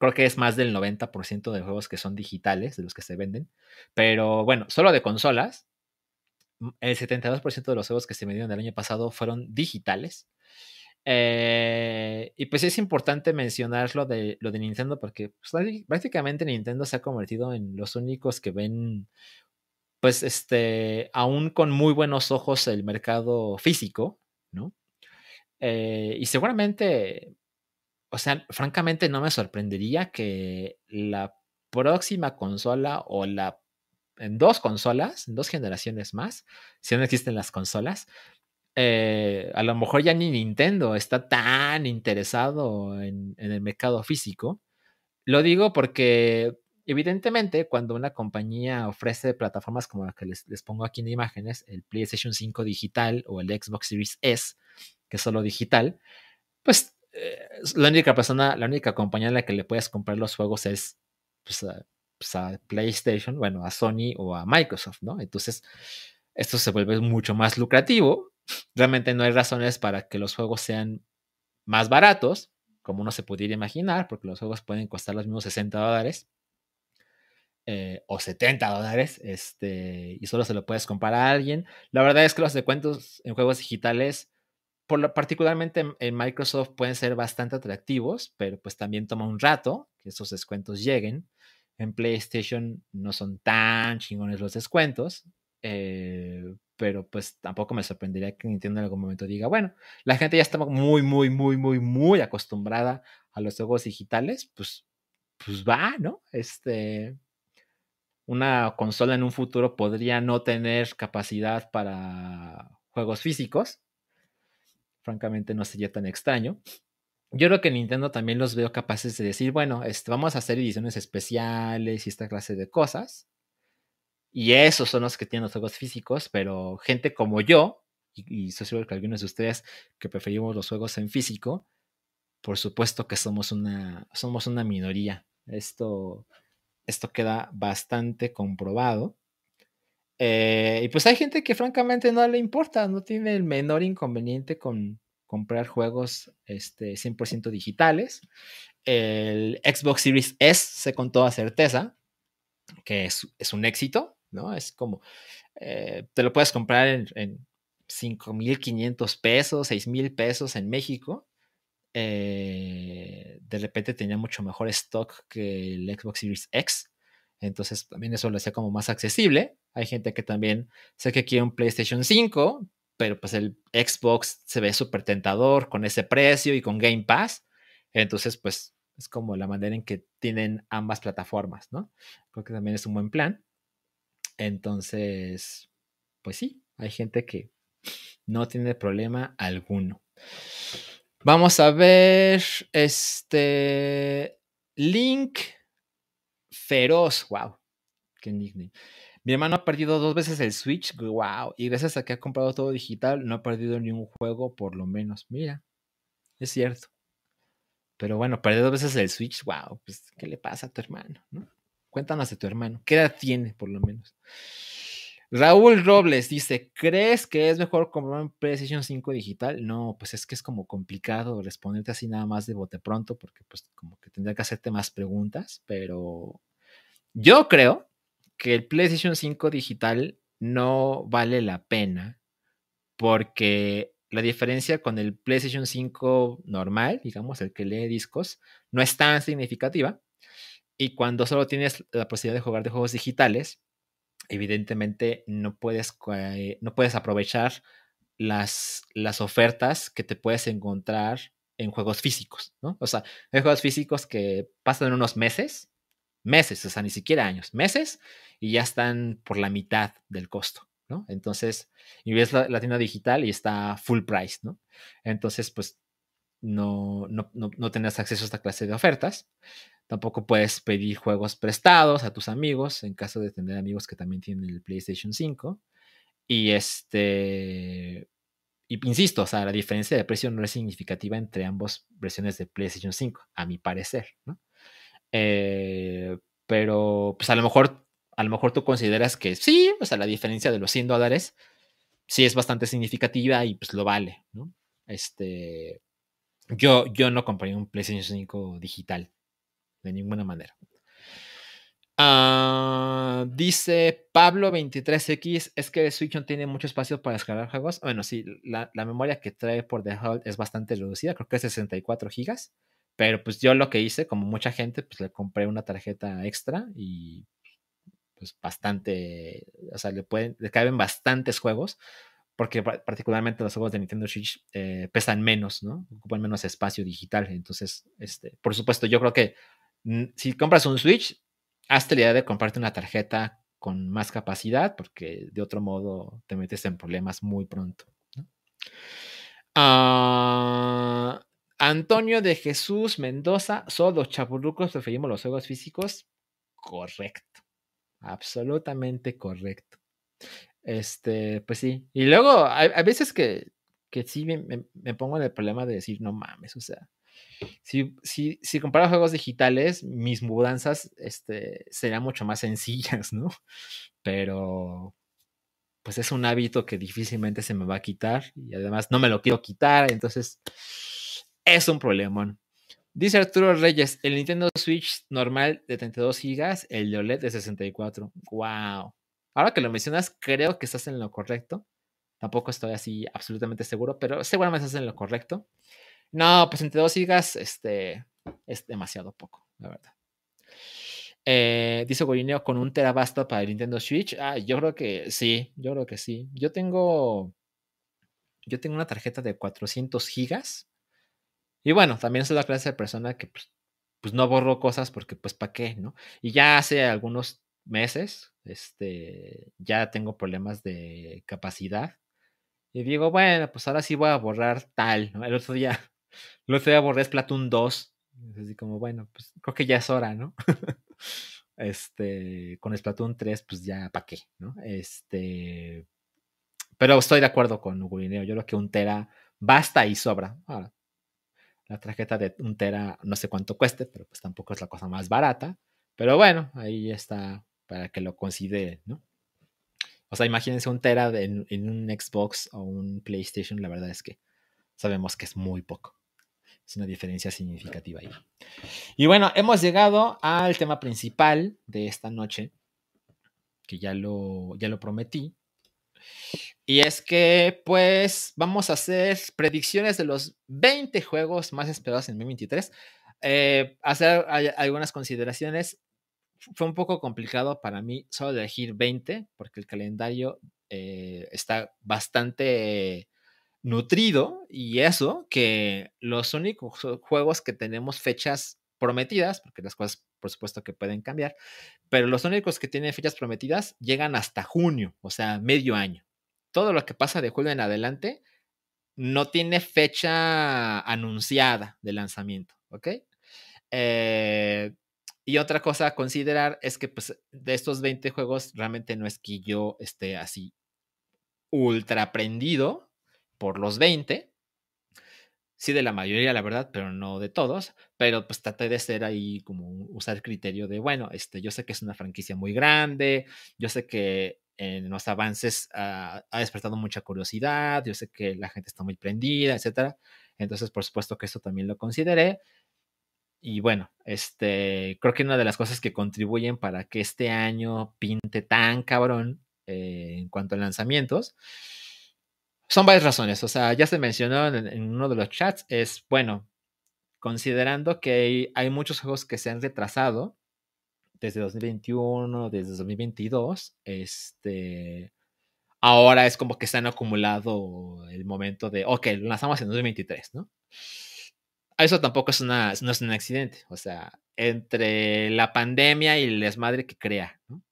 Creo que es más del 90% de juegos que son digitales, de los que se venden. Pero bueno, solo de consolas, el 72% de los juegos que se vendieron el año pasado fueron digitales. Eh, y pues es importante mencionar lo de, lo de Nintendo porque pues, prácticamente Nintendo se ha convertido en los únicos que ven, pues, este, aún con muy buenos ojos el mercado físico, ¿no? Eh, y seguramente o sea, francamente no me sorprendería que la próxima consola o la en dos consolas, en dos generaciones más, si no existen las consolas, eh, a lo mejor ya ni Nintendo está tan interesado en, el mercado físico. Lo digo porque evidentemente cuando una compañía ofrece plataformas como la que les, les, pongo aquí en imágenes, el PlayStation 5 digital o el Xbox Series S, que es solo digital, pues eh, la única persona, la única compañía en la que le puedes comprar los juegos es pues, pues, a, PlayStation, bueno, a Sony o a Microsoft, ¿no? Entonces, esto se vuelve mucho más lucrativo. Realmente no hay razones para que los juegos sean más baratos, como uno se pudiera imaginar, porque los juegos pueden costar los mismos 60 dólares. Eh, o 70 dólares, este, y solo se lo puedes comprar a alguien. La verdad es que los descuentos en juegos digitales particularmente en, Microsoft pueden ser bastante atractivos, pero pues también toma un rato que esos descuentos lleguen. En PlayStation no son tan chingones los descuentos, eh, pero pues tampoco me sorprendería que Nintendo en algún momento diga, bueno, la gente ya está muy, muy, muy, muy, muy acostumbrada a los juegos digitales, pues, pues va, ¿no? Este, una consola en un futuro podría no tener capacidad para juegos físicos, francamente no sería tan extraño. Yo creo que Nintendo también los veo capaces de decir, bueno, este, vamos a hacer ediciones especiales y esta clase de cosas. Y esos son los que tienen los juegos físicos, pero gente como yo, y, y soy seguro que algunos de ustedes que preferimos los juegos en físico, por supuesto que somos una, somos una minoría. Esto, esto queda bastante comprobado. Eh, y pues hay gente que francamente no le importa, no tiene el menor inconveniente con comprar juegos este, 100% digitales. El Xbox Series S sé con toda certeza que es, un éxito, ¿no? Es como, eh, te lo puedes comprar en, en 5.500 pesos, 6.000 pesos en México. Eh, de repente tenía mucho mejor stock que el Xbox Series X. Entonces también eso lo hacía como más accesible. Hay gente que también sé que quiere un PlayStation 5, pero pues el Xbox se ve súper tentador con ese precio y con Game Pass. Entonces, pues es como la manera en que tienen ambas plataformas, ¿no? Creo que también es un buen plan. Entonces, pues sí, hay gente que no tiene problema alguno. Vamos a ver este Link Feroz, wow, qué nickname. Mi hermano ha perdido dos veces el Switch, wow. Y gracias a que ha comprado todo digital, no ha perdido ni un juego, por lo menos. Mira, es cierto. Pero bueno, perdió dos veces el Switch, wow. Pues, ¿qué le pasa a tu hermano? Cuéntanos de tu hermano. ¿Qué edad tiene, por lo menos? Raúl Robles dice, ¿crees que es mejor comprar un PlayStation 5 digital? No, pues es que es como complicado responderte así nada más de bote pronto, porque pues como que tendría que hacerte más preguntas, pero yo creo que el PlayStation 5 digital no vale la pena porque la diferencia con el PlayStation 5 normal, digamos, el que lee discos, no es tan significativa. Y cuando solo tienes la posibilidad de jugar de juegos digitales, evidentemente no puedes, no puedes aprovechar las, las ofertas que te puedes encontrar en juegos físicos, ¿no? O sea, hay juegos físicos que pasan unos meses, meses, o sea, ni siquiera años, meses, y ya están por la mitad del costo, ¿no? Entonces, y ves la, tienda digital y está full price, ¿no? Entonces, pues, no, no, no, no tenés acceso a esta clase de ofertas. Tampoco puedes pedir juegos prestados a tus amigos, en caso de tener amigos que también tienen el PlayStation 5. Y este. Y insisto, o sea, la diferencia de precio no es significativa entre ambas versiones de PlayStation 5, a mi parecer, ¿no? Eh, pero, pues a lo mejor, a lo mejor tú consideras que sí, o sea, la diferencia de los 100 dólares sí es bastante significativa y pues lo vale, ¿no? Este. Yo, yo no compraría un PlayStation 5 digital de ninguna manera. Ah, dice Pablo23X, es que el Switch no tiene mucho espacio para descargar juegos. Bueno, sí, la, memoria que trae por default es bastante reducida, creo que es 64 gigas. Pero pues yo lo que hice, como mucha gente, pues le compré una tarjeta extra y pues bastante, o sea, le pueden, le caben bastantes juegos, porque particularmente los juegos de Nintendo Switch eh, pesan menos, ¿no? Ocupan menos espacio digital. Entonces, este, por supuesto, yo creo que si compras un Switch, hazte la idea de comprarte una tarjeta con más capacidad, porque de otro modo te metes en problemas muy pronto. Ah, Antonio de Jesús Mendoza, solo los chaburrucos preferimos los juegos físicos. Correcto. Absolutamente correcto. Este, pues sí. Y luego hay, veces que, que sí me, me, pongo en el problema de decir, no mames, o sea, si, si, si comparo juegos digitales, mis mudanzas este, serían mucho más sencillas, ¿no? Pero pues es un hábito que difícilmente se me va a quitar y además no me lo quiero quitar, entonces es un problemón. Dice Arturo Reyes, el Nintendo Switch normal de 32 GB, el de OLED de 64. ¡Wow! Ahora que lo mencionas, creo que estás en lo correcto. Tampoco estoy así absolutamente seguro, pero seguramente estás en lo correcto. No, pues entre dos gigas, este, es demasiado poco, la verdad. Eh, dice Gorineo, con un tera basta para el Nintendo Switch. Ah, yo creo que sí, yo creo que sí. Yo tengo, yo tengo una tarjeta de 400 gigas. Y bueno, también soy la clase de persona que pues, pues no borro cosas porque pues para qué, ¿no? Y ya hace algunos meses, este, ya tengo problemas de capacidad. Y digo, bueno, pues ahora sí voy a borrar tal, ¿no? El otro día Luego otro día borré Splatoon 2. Así como, bueno, pues creo que ya es hora, ¿no? este, con Splatoon 3, pues ya, ¿para qué? ¿no? Este, pero estoy de acuerdo con Ugurineo. Yo creo que un Tera basta y sobra. Ahora, la tarjeta de un Tera no sé cuánto cueste, pero pues tampoco es la cosa más barata. Pero bueno, ahí está para que lo considere ¿no? O sea, imagínense un Tera en, un Xbox o un PlayStation, la verdad es que sabemos que es muy poco. Es una diferencia significativa ahí. Y bueno, hemos llegado al tema principal de esta noche, que ya lo, ya lo prometí. Y es que, pues, vamos a hacer predicciones de los 20 juegos más esperados en 2023. Eh, hacer algunas consideraciones. Fue un poco complicado para mí solo elegir 20, porque el calendario eh, está bastante nutrido y eso que los únicos juegos que tenemos fechas prometidas, porque las cosas por supuesto que pueden cambiar, pero los únicos que tienen fechas prometidas llegan hasta junio, o sea, medio año. Todo lo que pasa de julio en adelante no tiene fecha anunciada de lanzamiento, ¿ok? Eh, Y otra cosa a considerar es que pues, de estos 20 juegos realmente no es que yo esté así ultra aprendido por los 20. Sí, de la mayoría, la verdad, pero no de todos. Pero pues traté de ser ahí como usar criterio de, bueno, este, yo sé que es una franquicia muy grande, yo sé que en los avances ha despertado mucha curiosidad, yo sé que la gente está muy prendida, etcétera. Entonces, por supuesto que eso también lo consideré. Y bueno, este, creo que una de las cosas que contribuyen para que este año pinte tan cabrón eh, en cuanto a lanzamientos son varias razones. O sea, ya se mencionó en, uno de los chats, es bueno, considerando que hay, hay, muchos juegos que se han retrasado desde 2021, desde 2022, este, ahora es como que se han acumulado el momento de, ok, lo lanzamos en 2023, ¿no? Eso tampoco es, una, no es un accidente. O sea, entre la pandemia y el desmadre que crea, ¿no?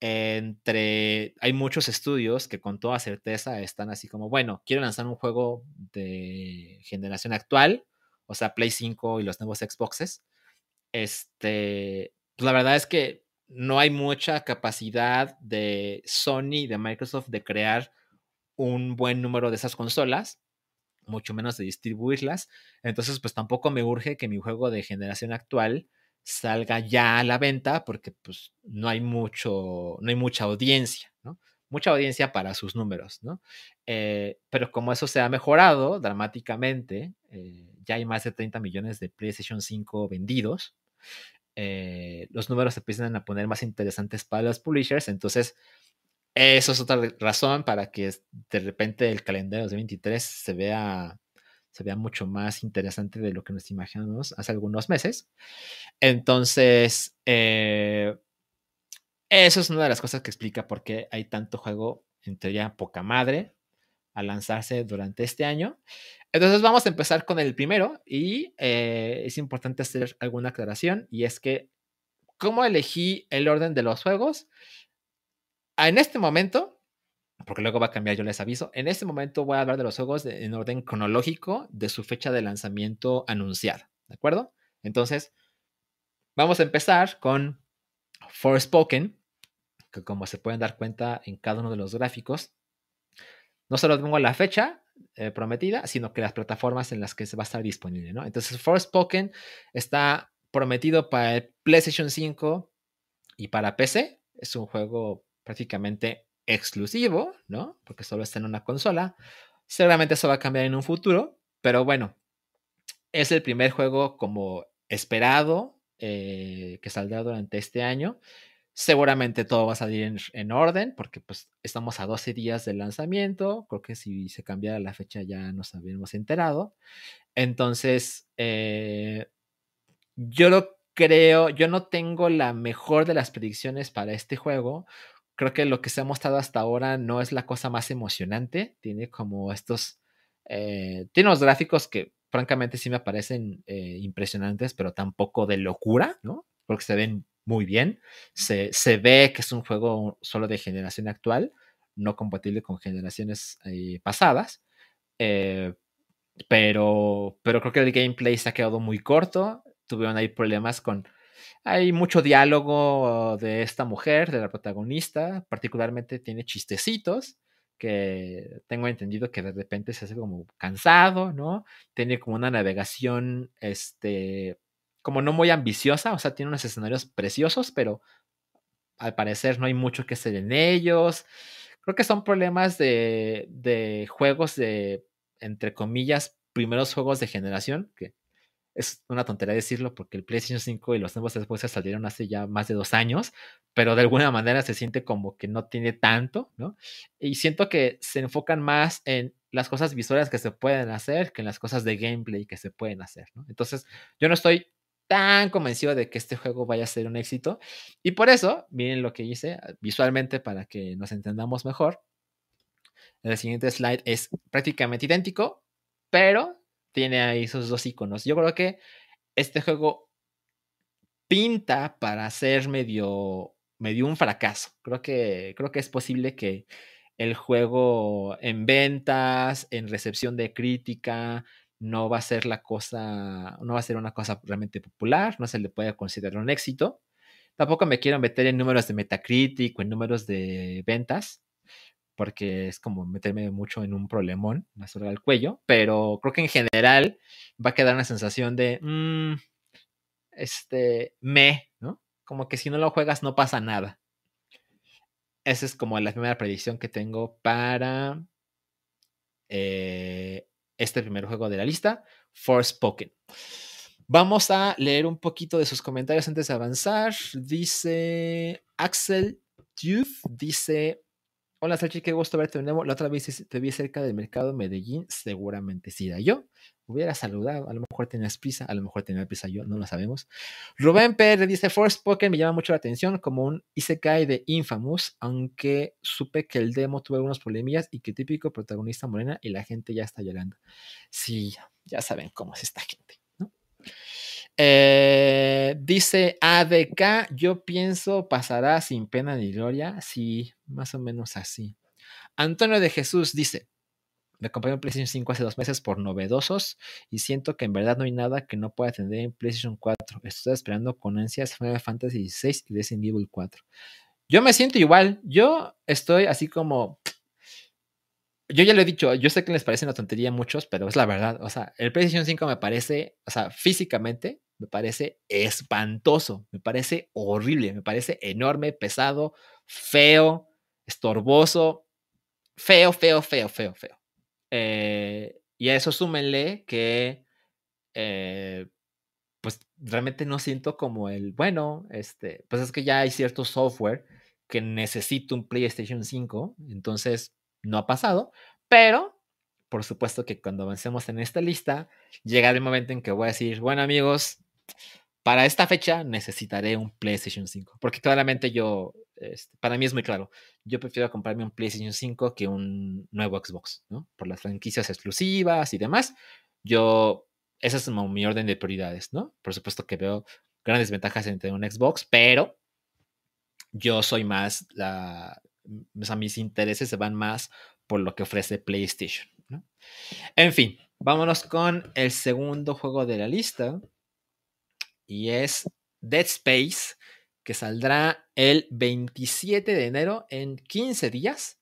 Entre. Hay muchos estudios que con toda certeza están así como, bueno, quiero lanzar un juego de generación actual, o sea, Play 5 y los nuevos Xboxes. Este. Pues la verdad es que no hay mucha capacidad de Sony de Microsoft de crear un buen número de esas consolas mucho menos de distribuirlas. Entonces, pues tampoco me urge que mi juego de generación actual salga ya a la venta porque pues no hay mucho, no hay mucha audiencia, ¿no? Mucha audiencia para sus números, ¿no? Eh, pero como eso se ha mejorado dramáticamente, eh, ya hay más de 30 millones de PlayStation 5 vendidos, eh, los números se empiezan a poner más interesantes para los publishers, entonces eso es otra razón para que de repente el calendario de 2023 se vea, se vea mucho más interesante de lo que nos imaginamos hace algunos meses. Entonces, eh, eso es una de las cosas que explica por qué hay tanto juego, en teoría, poca madre, a lanzarse durante este año. Entonces vamos a empezar con el primero y eh, es importante hacer alguna aclaración y es que, ¿cómo elegí el orden de los juegos? En este momento, porque luego va a cambiar, yo les aviso, en este momento voy a hablar de los juegos en orden cronológico de su fecha de lanzamiento anunciada, ¿de acuerdo? Entonces, vamos a empezar con Forspoken, que como se pueden dar cuenta en cada uno de los gráficos, no solo tengo la fecha eh, prometida, sino que las plataformas en las que se va a estar disponible, ¿no? Entonces, Forspoken está prometido para el PlayStation 5 y para PC. Es un juego prácticamente exclusivo, ¿no? Porque solo está en una consola. Seguramente eso va a cambiar en un futuro, pero bueno, es el primer juego como esperado eh, que saldrá durante este año. Seguramente todo va a salir en, orden porque pues estamos a 12 días del lanzamiento. Creo que si se cambiara la fecha ya nos habíamos enterado. Entonces, eh, yo lo creo, yo no tengo la mejor de las predicciones para este juego creo que lo que se ha mostrado hasta ahora no es la cosa más emocionante. Tiene como estos. Eh, tiene unos gráficos que francamente sí me parecen eh, impresionantes, pero tampoco de locura, ¿no? Porque se ven muy bien. Se, ve que es un juego solo de generación actual, no compatible con generaciones eh, pasadas. pero, pero creo que el gameplay se ha quedado muy corto. Tuvieron ahí problemas con hay mucho diálogo de esta mujer, de la protagonista, particularmente tiene chistecitos que tengo entendido que de repente se hace como cansado, ¿no? Tiene como una navegación, este, como no muy ambiciosa, o sea, tiene unos escenarios preciosos, pero al parecer no hay mucho que hacer en ellos. Creo que son problemas de, de juegos de, entre comillas, primeros juegos de generación, que es una tontería decirlo porque el PlayStation 5 y los nuevos Xbox salieron hace ya más de dos años, pero de alguna manera se siente como que no tiene tanto, ¿no? Y siento que se enfocan más en las cosas visuales que se pueden hacer que en las cosas de gameplay que se pueden hacer, ¿no? Entonces, yo no estoy tan convencido de que este juego vaya a ser un éxito. Y por eso, miren lo que hice ah, visualmente para que nos entendamos mejor. El siguiente slide es prácticamente idéntico, pero tiene ahí esos dos iconos. Yo creo que este juego pinta para ser medio, medio un fracaso. Creo que, creo que es posible que el juego en ventas, en recepción de crítica, no va a ser la cosa, no va a ser una cosa realmente popular, no se le puede considerar un éxito. Tampoco me quiero meter en números de Metacritic o en números de ventas, porque es como meterme mucho en un problemón, más sobre el cuello, pero creo que en general va a quedar una sensación de, mm, este, me, ¿no? Como que si no lo juegas no pasa nada. Esa es como la primera predicción que tengo para eh, este primer juego de la lista, Forspoken. Vamos a leer un poquito de sus comentarios antes de avanzar. Dice Axel Youth, dice, Hola, Sachi, qué gusto verte de nuevo. La otra vez te vi cerca del mercado Medellín, seguramente sí da yo. Hubiera saludado, a lo mejor tenías prisa, a lo mejor tenía prisa yo, no lo sabemos. Rubén Pérez dice, Forspoken me llama mucho la atención como un Isekai de Infamous, aunque supe que el demo tuvo algunos problemillas y que típico protagonista morena y la gente ya está llorando. Sí, ya saben cómo es esta gente, ¿no? Eh, dice ADK, yo pienso pasará sin pena ni gloria. Sí, más o menos así. Antonio de Jesús dice, me compré un PlayStation 5 hace dos meses por novedosos y siento que en verdad no hay nada que no pueda tener en PlayStation 4. Estoy esperando con ansias Final Fantasy XVI y Resident Evil 4. Yo me siento igual. Yo estoy así como yo ya lo he dicho, yo sé que les parece una tontería a muchos, pero es la verdad. O sea, el PlayStation 5 me parece, o sea, físicamente me parece espantoso, me parece horrible, me parece enorme, pesado, feo, estorboso, feo, feo, feo, feo, feo. Eh, y a eso súmenle que, eh, pues realmente no siento como el, bueno, este, pues es que ya hay cierto software que necesito un PlayStation 5, entonces no ha pasado, pero por supuesto que cuando avancemos en esta lista, llegará el momento en que voy a decir, bueno amigos, para esta fecha necesitaré un PlayStation 5, porque claramente yo, este, para mí es muy claro, yo prefiero comprarme un PlayStation 5 que un nuevo Xbox, ¿no? Por las franquicias exclusivas y demás. Yo, esa es mi orden de prioridades, ¿no? Por supuesto que veo grandes ventajas entre un Xbox, pero yo soy más la, o sea, mis intereses se van más por lo que ofrece PlayStation. ¿no? En fin, vámonos con el segundo juego de la lista. Y es Dead Space, que saldrá el 27 de enero en 15 días.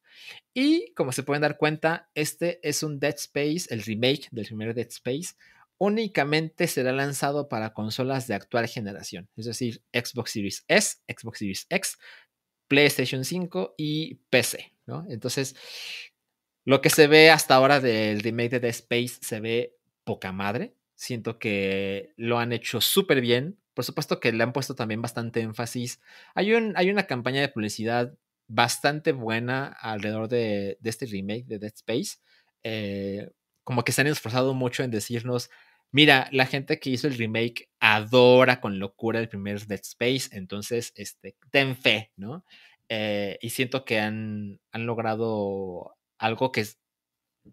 Y como se pueden dar cuenta, este es un Dead Space, el remake del primer Dead Space. Únicamente será lanzado para consolas de actual generación, es decir, Xbox Series S, Xbox Series X, PlayStation 5 y PC, ¿no? Entonces, lo que se ve hasta ahora del remake de Dead Space se ve poca madre. Siento que lo han hecho súper bien. Por supuesto que le han puesto también bastante énfasis. Hay, un, hay una campaña de publicidad bastante buena alrededor de, este remake de Dead Space. Eh, como que se han esforzado mucho en decirnos, mira, la gente que hizo el remake adora con locura el primer Dead Space, entonces, este, ten fe, ¿no? Eh, y siento que han, han logrado algo que,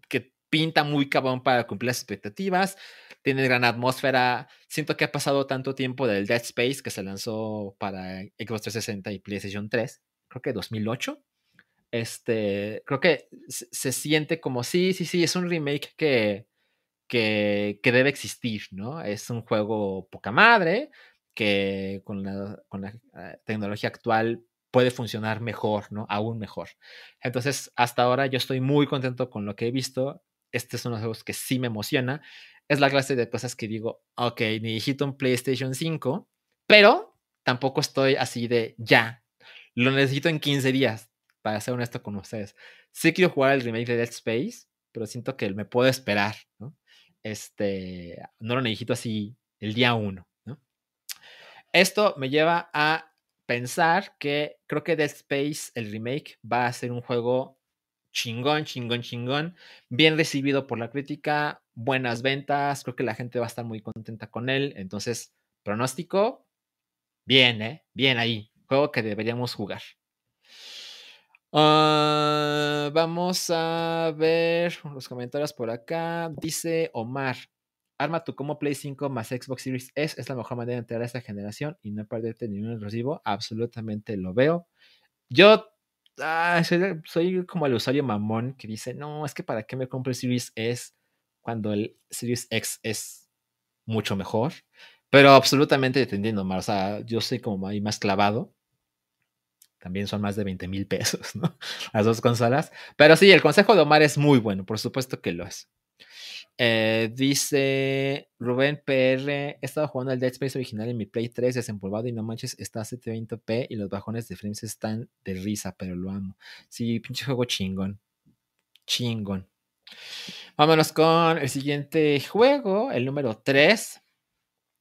que pinta muy cabrón para cumplir las expectativas, tiene gran atmósfera, siento que ha pasado tanto tiempo del Dead Space que se lanzó para Xbox 360 y PlayStation 3, creo que 2008. Este, creo que se siente como, sí, sí, sí, es un remake que, que, debe existir, ¿no? Es un juego poca madre, que con la, eh, tecnología actual puede funcionar mejor, ¿no? Aún mejor. Entonces, hasta ahora yo estoy muy contento con lo que he visto. Este es uno de los juegos que sí me emociona. Es la clase de cosas que digo, ok, necesito un PlayStation 5, pero tampoco estoy así de ya. Lo necesito en 15 días, para ser honesto con ustedes. Sí quiero jugar el remake de Dead Space, pero siento que me puedo esperar, ¿no? este, no lo necesito así el día uno. ¿no? Esto me lleva a pensar que creo que Dead Space, el remake, va a ser un juego chingón, chingón, chingón, bien recibido por la crítica, buenas ventas, creo que la gente va a estar muy contenta con él, entonces, pronóstico, bien, ¿eh? Bien ahí, juego que deberíamos jugar. Ah, vamos a ver los comentarios por acá. Dice Omar, arma tu como Play 5 más Xbox Series S es la mejor manera de entrar a esta generación y no perderte ningún exclusivo. Absolutamente lo veo. Yo soy, como el usuario mamón que dice, no, es que para qué me compro Series S cuando el Series X es mucho mejor, pero absolutamente entendiendo. O sea, yo soy como ahí más clavado. También son más de 20 mil pesos, ¿no? Las dos consolas. Pero sí, el consejo de Omar es muy bueno, por supuesto que lo es. Eh, dice Rubén PR, he estado jugando el Dead Space original en mi Play 3 desempolvado y no manches, está a 720p y los bajones de frames están de risa, pero lo amo. Sí, pinche juego chingón. Chingón. Vámonos con el siguiente juego, el número 3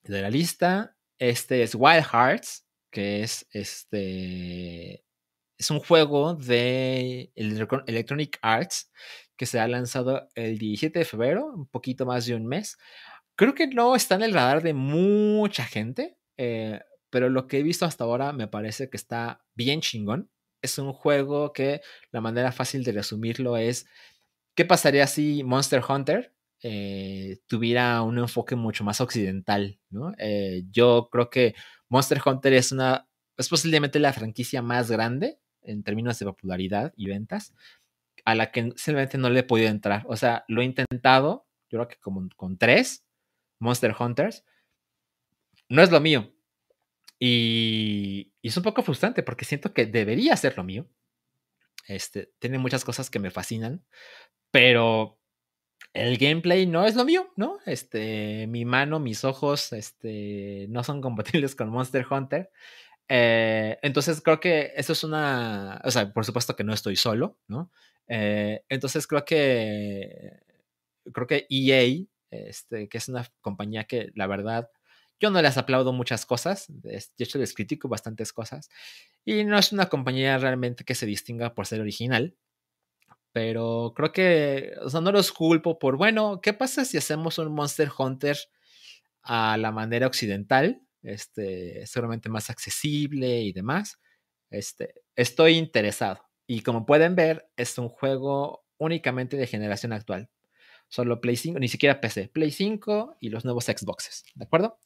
de la lista. Este es Wild Hearts, que es este. Es un juego de Electronic Arts que se ha lanzado el 17 de febrero, un poquito más de un mes. Creo que no está en el radar de mucha gente, eh, pero lo que he visto hasta ahora me parece que está bien chingón. Es un juego que la manera fácil de resumirlo es, ¿qué pasaría si Monster Hunter eh, tuviera un enfoque mucho más occidental? Eh, yo creo que Monster Hunter es una, es posiblemente la franquicia más grande en términos de popularidad y ventas a la que simplemente no le he podido entrar. O sea, lo he intentado, yo creo que como con tres Monster Hunters. No es lo mío. Y, es un poco frustrante porque siento que debería ser lo mío. Este, tiene muchas cosas que me fascinan, pero el gameplay no es lo mío, ¿no? Este, mi mano, mis ojos, este, no son compatibles con Monster Hunter. Eh, entonces creo que eso es una, o sea, por supuesto que no estoy solo, ¿no? Eh, entonces creo que creo que EA, este, que es una compañía que la verdad yo no les aplaudo muchas cosas, de hecho les critico bastantes cosas, y no es una compañía realmente que se distinga por ser original, pero creo que, o sea, no los culpo por, bueno, ¿qué pasa si hacemos un Monster Hunter a la manera occidental? Este, seguramente más accesible y demás. Este, estoy interesado. Y como pueden ver, es un juego únicamente de generación actual. Solo Play 5, ni siquiera PC, Play 5 y los nuevos Xboxes, ¿de acuerdo?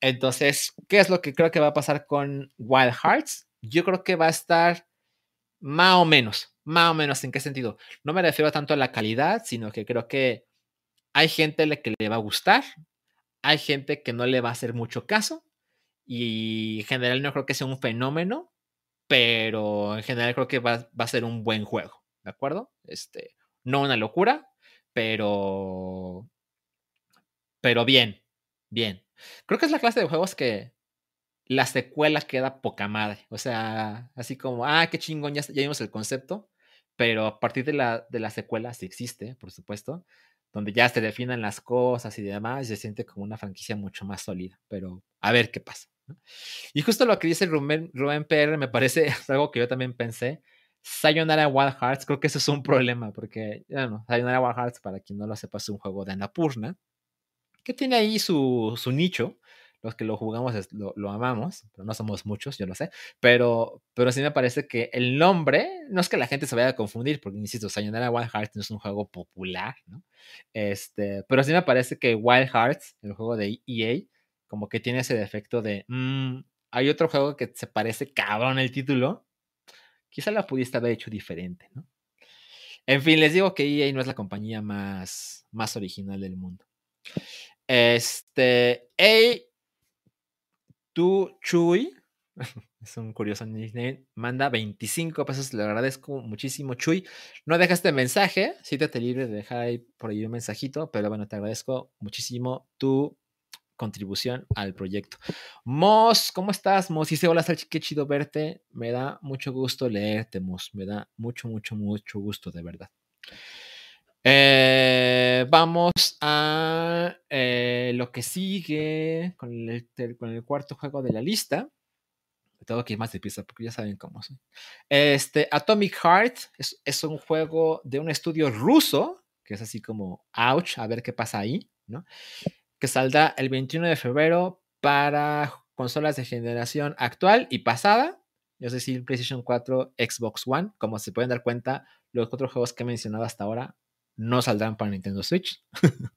Entonces, ¿qué es lo que creo que va a pasar con Wild Hearts? Yo creo que va a estar más o menos, más o menos, ¿en qué sentido? No me refiero tanto a la calidad, sino que creo que hay gente que le va a gustar, hay gente que no le va a hacer mucho caso, y en general no creo que sea un fenómeno, pero en general creo que va, a ser un buen juego, ¿de acuerdo? Este, no una locura, pero, pero bien, bien. Creo que es la clase de juegos que la secuela queda poca madre. O sea, así como, ah, qué chingón, ya, ya vimos el concepto, pero a partir de la, de la secuela, si existe, por supuesto, donde ya se definan las cosas y demás, se siente como una franquicia mucho más sólida. Pero a ver qué pasa. Y justo lo que dice Rubén, Rubén PR me parece algo que yo también pensé. Sayonara Wild Hearts, creo que eso es un problema, porque, bueno, Sayonara Wild Hearts, para quien no lo sepa, es un juego de Annapurna, que tiene ahí su, su nicho. Los que lo jugamos lo, amamos, pero no somos muchos, yo lo sé. Pero, pero sí me parece que el nombre, no es que la gente se vaya a confundir, porque insisto, Sayonara Wild Hearts no es un juego popular, ¿no? Este, pero sí me parece que Wild Hearts, el juego de EA, como que tiene ese defecto de, mm, hay otro juego que se parece cabrón el título, quizá lo pudiste haber hecho diferente, ¿no? En fin, les digo que EA no es la compañía más, más original del mundo. Este, hey, tu Chuy, es un curioso nickname, manda 25 pesos, le agradezco muchísimo, Chuy. No dejaste mensaje, te libre de dejar ahí por ahí un mensajito, pero bueno, te agradezco muchísimo tu contribución al proyecto. Mos, ¿cómo estás, Mos? Dice, hola, Salchi, qué chido verte. Me da mucho gusto leerte, Mos. Me da mucho, mucho, mucho gusto, de verdad. Eh, vamos a eh, lo que sigue con el, con el, cuarto juego de la lista. Tengo que ir más de pista porque ya saben cómo soy. Este, Atomic Heart es, es un juego de un estudio ruso, que es así como, ouch, a ver qué pasa ahí, ¿no? Que saldrá el 21 de febrero para consolas de generación actual y pasada, es decir, PlayStation 4, Xbox One. Como se pueden dar cuenta, los cuatro juegos que he mencionado hasta ahora no saldrán para Nintendo Switch.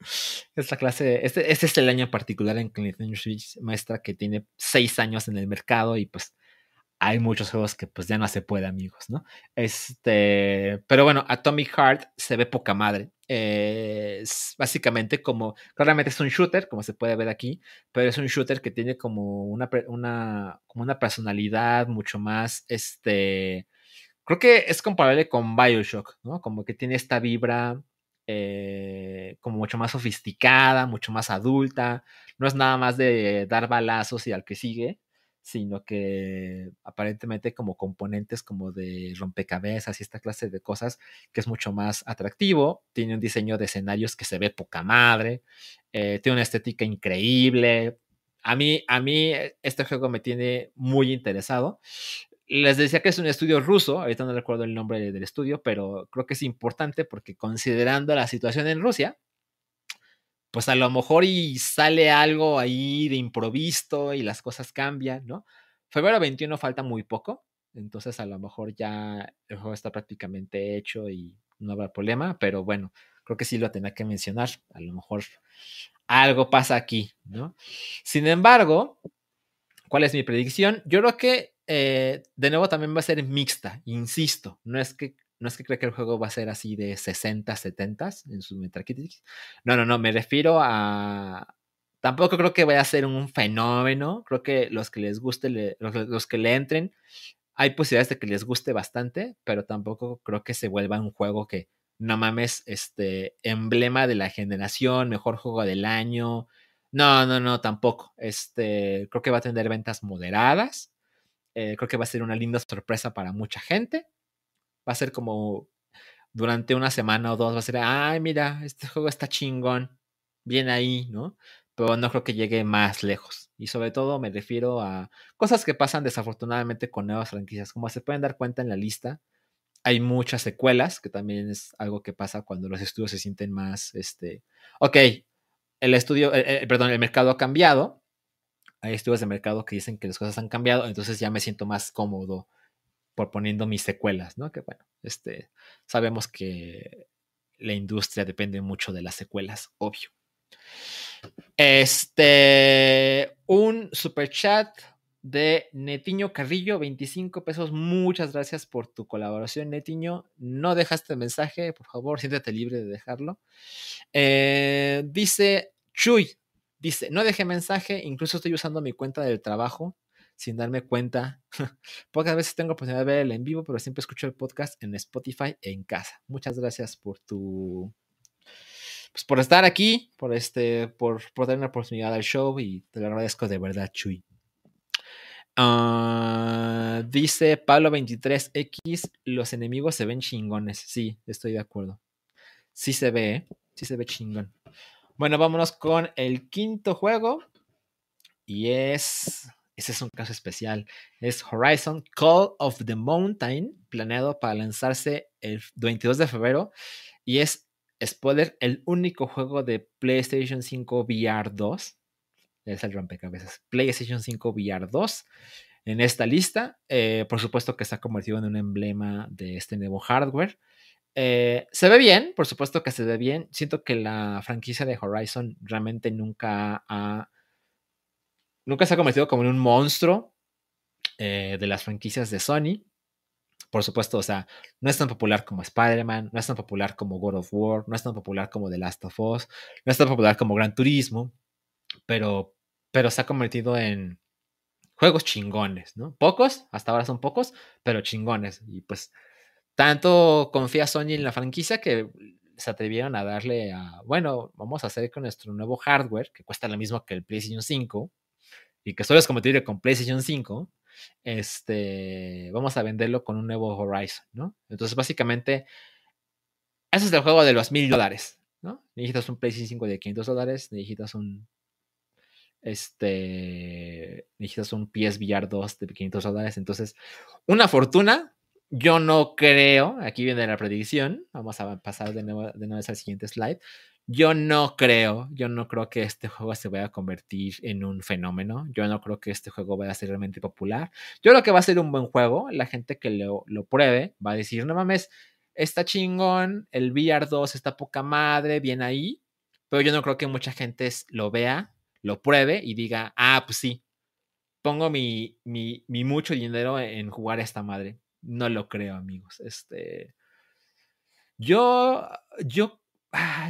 Esta clase, este, este, es el año particular en que Nintendo Switch muestra que tiene seis años en el mercado y pues hay muchos juegos que pues ya no se puede, amigos, ¿no? Este, pero bueno, Atomic Heart se ve poca madre. Es básicamente como, claramente es un shooter, como se puede ver aquí, pero es un shooter que tiene como una, una, como una personalidad mucho más, este, creo que es comparable con Bioshock, ¿no? Como que tiene esta vibra eh, como mucho más sofisticada, mucho más adulta, no es nada más de dar balazos y al que sigue, sino que aparentemente como componentes como de rompecabezas y esta clase de cosas que es mucho más atractivo, tiene un diseño de escenarios que se ve poca madre, eh, tiene una estética increíble. A mí, a mí este juego me tiene muy interesado. Les decía que es un estudio ruso, ahorita no recuerdo el nombre del estudio, pero creo que es importante porque considerando la situación en Rusia, pues a lo mejor y sale algo ahí de improviso y las cosas cambian, ¿no? Febrero 21 falta muy poco, entonces a lo mejor ya el juego está prácticamente hecho y no habrá problema, pero bueno, creo que sí lo tenía que mencionar, a lo mejor algo pasa aquí, ¿no? Sin embargo, ¿cuál es mi predicción? Yo creo que eh, de nuevo también va a ser mixta, insisto, no es que no es que creo que el juego va a ser así de 60, 70 en su Metacritic. No, no, no, me refiero a... Tampoco creo que vaya a ser un fenómeno. Creo que los que les guste, los, que le entren, hay posibilidades de que les guste bastante, pero tampoco creo que se vuelva un juego que, no mames, este, emblema de la generación, mejor juego del año. No, no, no, tampoco. Este, creo que va a tener ventas moderadas. Eh, creo que va a ser una linda sorpresa para mucha gente va a ser como durante una semana o dos, va a ser, ay, mira, este juego está chingón, bien ahí, ¿no? Pero no creo que llegue más lejos. Y sobre todo me refiero a cosas que pasan desafortunadamente con nuevas franquicias. Como se pueden dar cuenta en la lista, hay muchas secuelas, que también es algo que pasa cuando los estudios se sienten más, este, ok, el estudio, eh, eh, perdón, el mercado ha cambiado. Hay estudios de mercado que dicen que las cosas han cambiado, entonces ya me siento más cómodo poniendo mis secuelas, ¿no? Que bueno, este, sabemos que la industria depende mucho de las secuelas, obvio. Este, un super chat de Netiño Carrillo, 25 pesos. Muchas gracias por tu colaboración, Netiño. No dejaste mensaje, por favor, siéntete libre de dejarlo. Eh, dice Chuy, dice, no dejé mensaje, incluso estoy usando mi cuenta del trabajo sin darme cuenta. Pocas veces tengo oportunidad de ver el en vivo, pero siempre escucho el podcast en Spotify en casa. Muchas gracias por tu. Pues por estar aquí, por este, por, por tener la oportunidad al show y te lo agradezco de verdad, Chuy. Ah, dice Pablo23X, los enemigos se ven chingones. Sí, estoy de acuerdo. Sí se ve, ¿eh? sí se ve chingón. Bueno, vámonos con el quinto juego. Y es ese es un caso especial. Es Horizon Call of the Mountain, planeado para lanzarse el 22 de febrero. Y es, spoiler, el único juego de PlayStation 5 VR 2. Es el rompecabezas. PlayStation 5 VR 2 en esta lista. Eh, por supuesto que está convertido en un emblema de este nuevo hardware. Eh, se ve bien, por supuesto que se ve bien. Siento que la franquicia de Horizon realmente nunca ha nunca se ha convertido como en un monstruo eh, de las franquicias de Sony. Por supuesto, o sea, no es tan popular como Spider-Man, no es tan popular como God of War, no es tan popular como The Last of Us, no es tan popular como Gran Turismo, pero, pero se ha convertido en juegos chingones, ¿no? Pocos, hasta ahora son pocos, pero chingones. Y pues tanto confía Sony en la franquicia que se atrevieron a darle a, bueno, vamos a hacer con nuestro nuevo hardware, que cuesta lo mismo que el PlayStation 5, y que solo es compatible con PlayStation 5, este, vamos a venderlo con un nuevo Horizon, ¿no? Entonces, básicamente, ese es el juego de los mil dólares, ¿no? Necesitas un PlayStation 5 de 500 dólares, necesitas un, este, necesitas un PSVR 2 de 500 dólares, entonces, una fortuna, yo no creo, aquí viene la predicción, vamos a pasar de nuevo, de nuevo al siguiente slide, yo no creo, yo no creo que este juego se vaya a convertir en un fenómeno. Yo no creo que este juego vaya a ser realmente popular. Yo creo que va a ser un buen juego. La gente que lo, lo pruebe va a decir, no mames, está chingón, el VR 2 está poca madre, bien ahí. Pero yo no creo que mucha gente lo vea, lo pruebe y diga, ah, pues sí, pongo mi, mi, mucho dinero en jugar a esta madre. No lo creo, amigos. Este. Yo, yo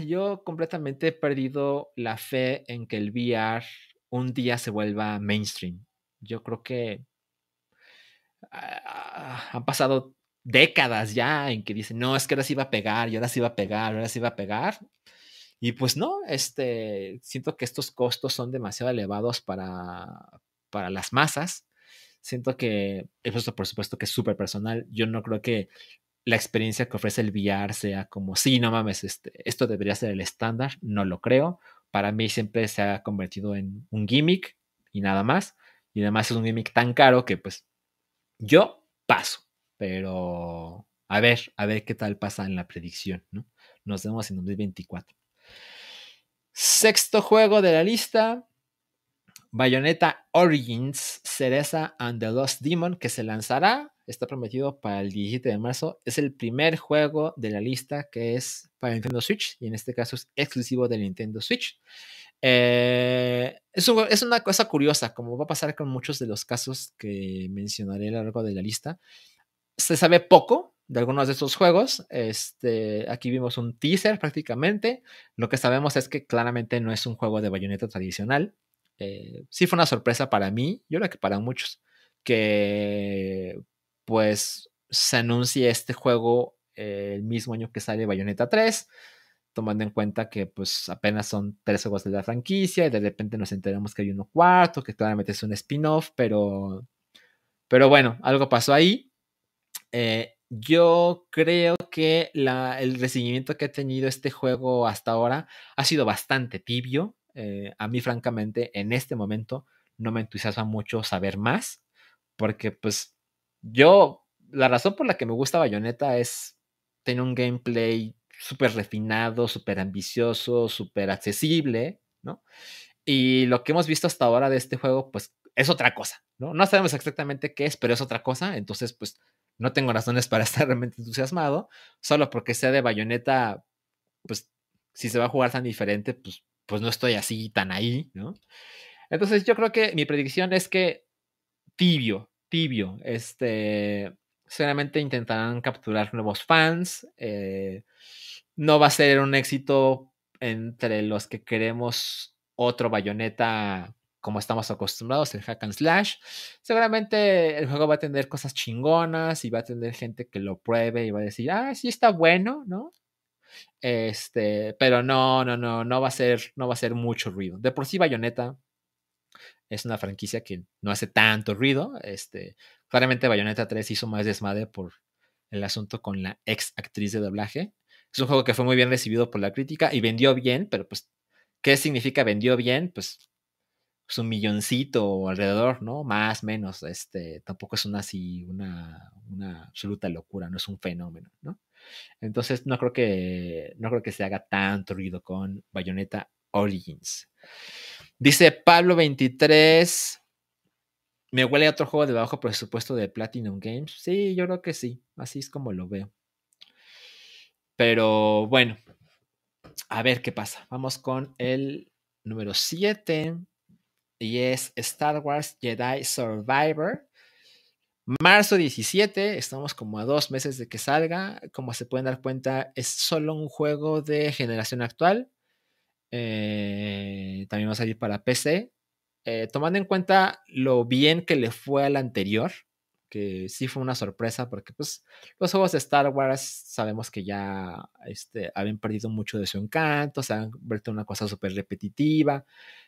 yo completamente he perdido la fe en que el VR un día se vuelva mainstream. Yo creo que ah, han pasado décadas ya en que dicen, no, es que ahora sí va a pegar, y ahora sí va a pegar, ahora sí va a pegar. Y pues no, este, siento que estos costos son demasiado elevados para, para las masas. Siento que, eso por supuesto que es súper personal. Yo no creo que la experiencia que ofrece el VR sea como, sí, no mames, este, esto debería ser el estándar. No lo creo. Para mí siempre se ha convertido en un gimmick y nada más. Y además es un gimmick tan caro que pues yo paso. Pero a ver, a ver qué tal pasa en la predicción, ¿no? Nos vemos en 2024. Sexto juego de la lista, Bayonetta Origins, Cereza and the Lost Demon, que se lanzará, está prometido para el 17 de marzo. Es el primer juego de la lista que es para Nintendo Switch, y en este caso es exclusivo de Nintendo Switch. Eh, es, es, una cosa curiosa, como va a pasar con muchos de los casos que mencionaré a lo largo de la lista. Se sabe poco de algunos de estos juegos. Este, aquí vimos un teaser prácticamente. Lo que sabemos es que claramente no es un juego de bayoneta tradicional. Eh, sí fue una sorpresa para mí, yo creo que para muchos, que pues se anuncie este juego eh, el mismo año que sale Bayonetta 3, tomando en cuenta que pues apenas son tres juegos de la franquicia y de repente nos enteramos que hay uno cuarto, que claramente es un spin-off, pero, pero bueno, algo pasó ahí. Eh, yo creo que el recibimiento que ha tenido este juego hasta ahora ha sido bastante tibio. Eh, a mí, francamente, en este momento no me entusiasma mucho saber más, porque pues yo, la razón por la que me gusta Bayonetta es tener un gameplay súper refinado, súper ambicioso, súper accesible, ¿no? Y lo que hemos visto hasta ahora de este juego, pues es otra cosa, ¿no? No sabemos exactamente qué es, pero es otra cosa, entonces, pues no tengo razones para estar realmente entusiasmado, solo porque sea de Bayonetta, pues si se va a jugar tan diferente, pues pues no estoy así tan ahí, ¿no? Entonces yo creo que mi predicción es que tibio, tibio, este, seguramente intentarán capturar nuevos fans, eh, no va a ser un éxito entre los que queremos otro bayoneta como estamos acostumbrados, el hack and slash. Seguramente el juego va a tener cosas chingonas y va a tener gente que lo pruebe y va a decir, ah, sí está bueno, ¿no? Este, pero no, no, no, no va a ser, no va a ser mucho ruido. De por sí Bayonetta es una franquicia que no hace tanto ruido. Este, claramente Bayonetta 3 hizo más desmadre por el asunto con la ex actriz de doblaje. Es un juego que fue muy bien recibido por la crítica y vendió bien, pero pues, ¿qué significa vendió bien? Pues, pues un milloncito alrededor, ¿no? Más, menos. Este, tampoco es una así, una, una absoluta locura, no es un fenómeno, ¿no? Entonces no creo que, no creo que se haga tanto ruido con Bayonetta Origins. Dice Pablo 23. ¿Me huele a otro juego de bajo presupuesto de Platinum Games? Sí, yo creo que sí. Así es como lo veo. Pero bueno, a ver qué pasa. Vamos con el número 7. Y es Star Wars Jedi Survivor. Marzo 17, estamos como a dos meses de que salga. Como se pueden dar cuenta, es solo un juego de generación actual. Eh, también va a salir para PC. Eh, tomando en cuenta lo bien que le fue al anterior, que sí fue una sorpresa, porque pues los juegos de Star Wars sabemos que ya este, habían perdido mucho de su encanto, se han vuelto una cosa súper repetitiva.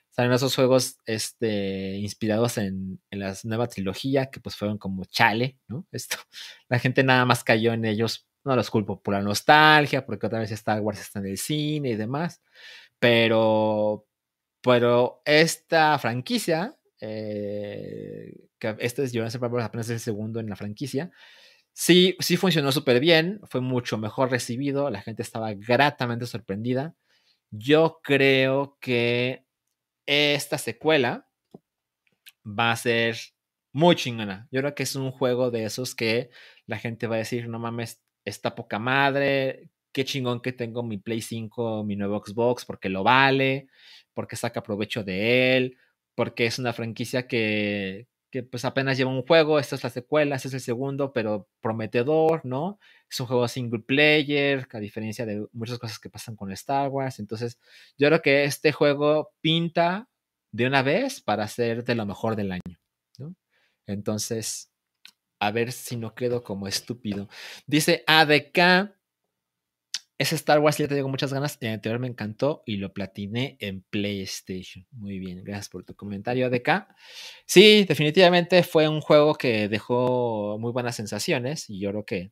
Salen esos juegos este, inspirados en, en la nueva trilogía, que pues fueron como chale, ¿no? Esto, la gente nada más cayó en ellos, no los culpo por la nostalgia, porque otra vez Star Wars está en el cine y demás, pero, pero esta franquicia, eh, que este es Jurassic Park apenas el segundo en la franquicia, sí, sí funcionó súper bien, fue mucho mejor recibido, la gente estaba gratamente sorprendida. Yo creo que esta secuela va a ser muy chingona. Yo creo que es un juego de esos que la gente va a decir, no mames, está poca madre, qué chingón que tengo mi Play 5, mi nuevo Xbox, porque lo vale, porque saca provecho de él, porque es una franquicia que, que pues apenas lleva un juego, esta es la secuela, este es el segundo, pero prometedor, ¿no? Es un juego single player, a diferencia de muchas cosas que pasan con Star Wars. Entonces, yo creo que este juego pinta de una vez para ser de lo mejor del año, ¿no? Entonces, a ver si no quedo como estúpido. Dice ADK, ese Star Wars ya te digo muchas ganas. El anterior me encantó y lo platiné en PlayStation. Muy bien, gracias por tu comentario, ADK. Sí, definitivamente fue un juego que dejó muy buenas sensaciones y yo creo que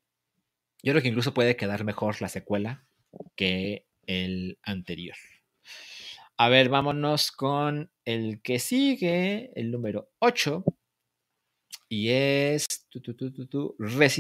yo creo que incluso puede quedar mejor la secuela que el anterior. A ver, vámonos con el que sigue, el número 8. Y es tu, tu, tu,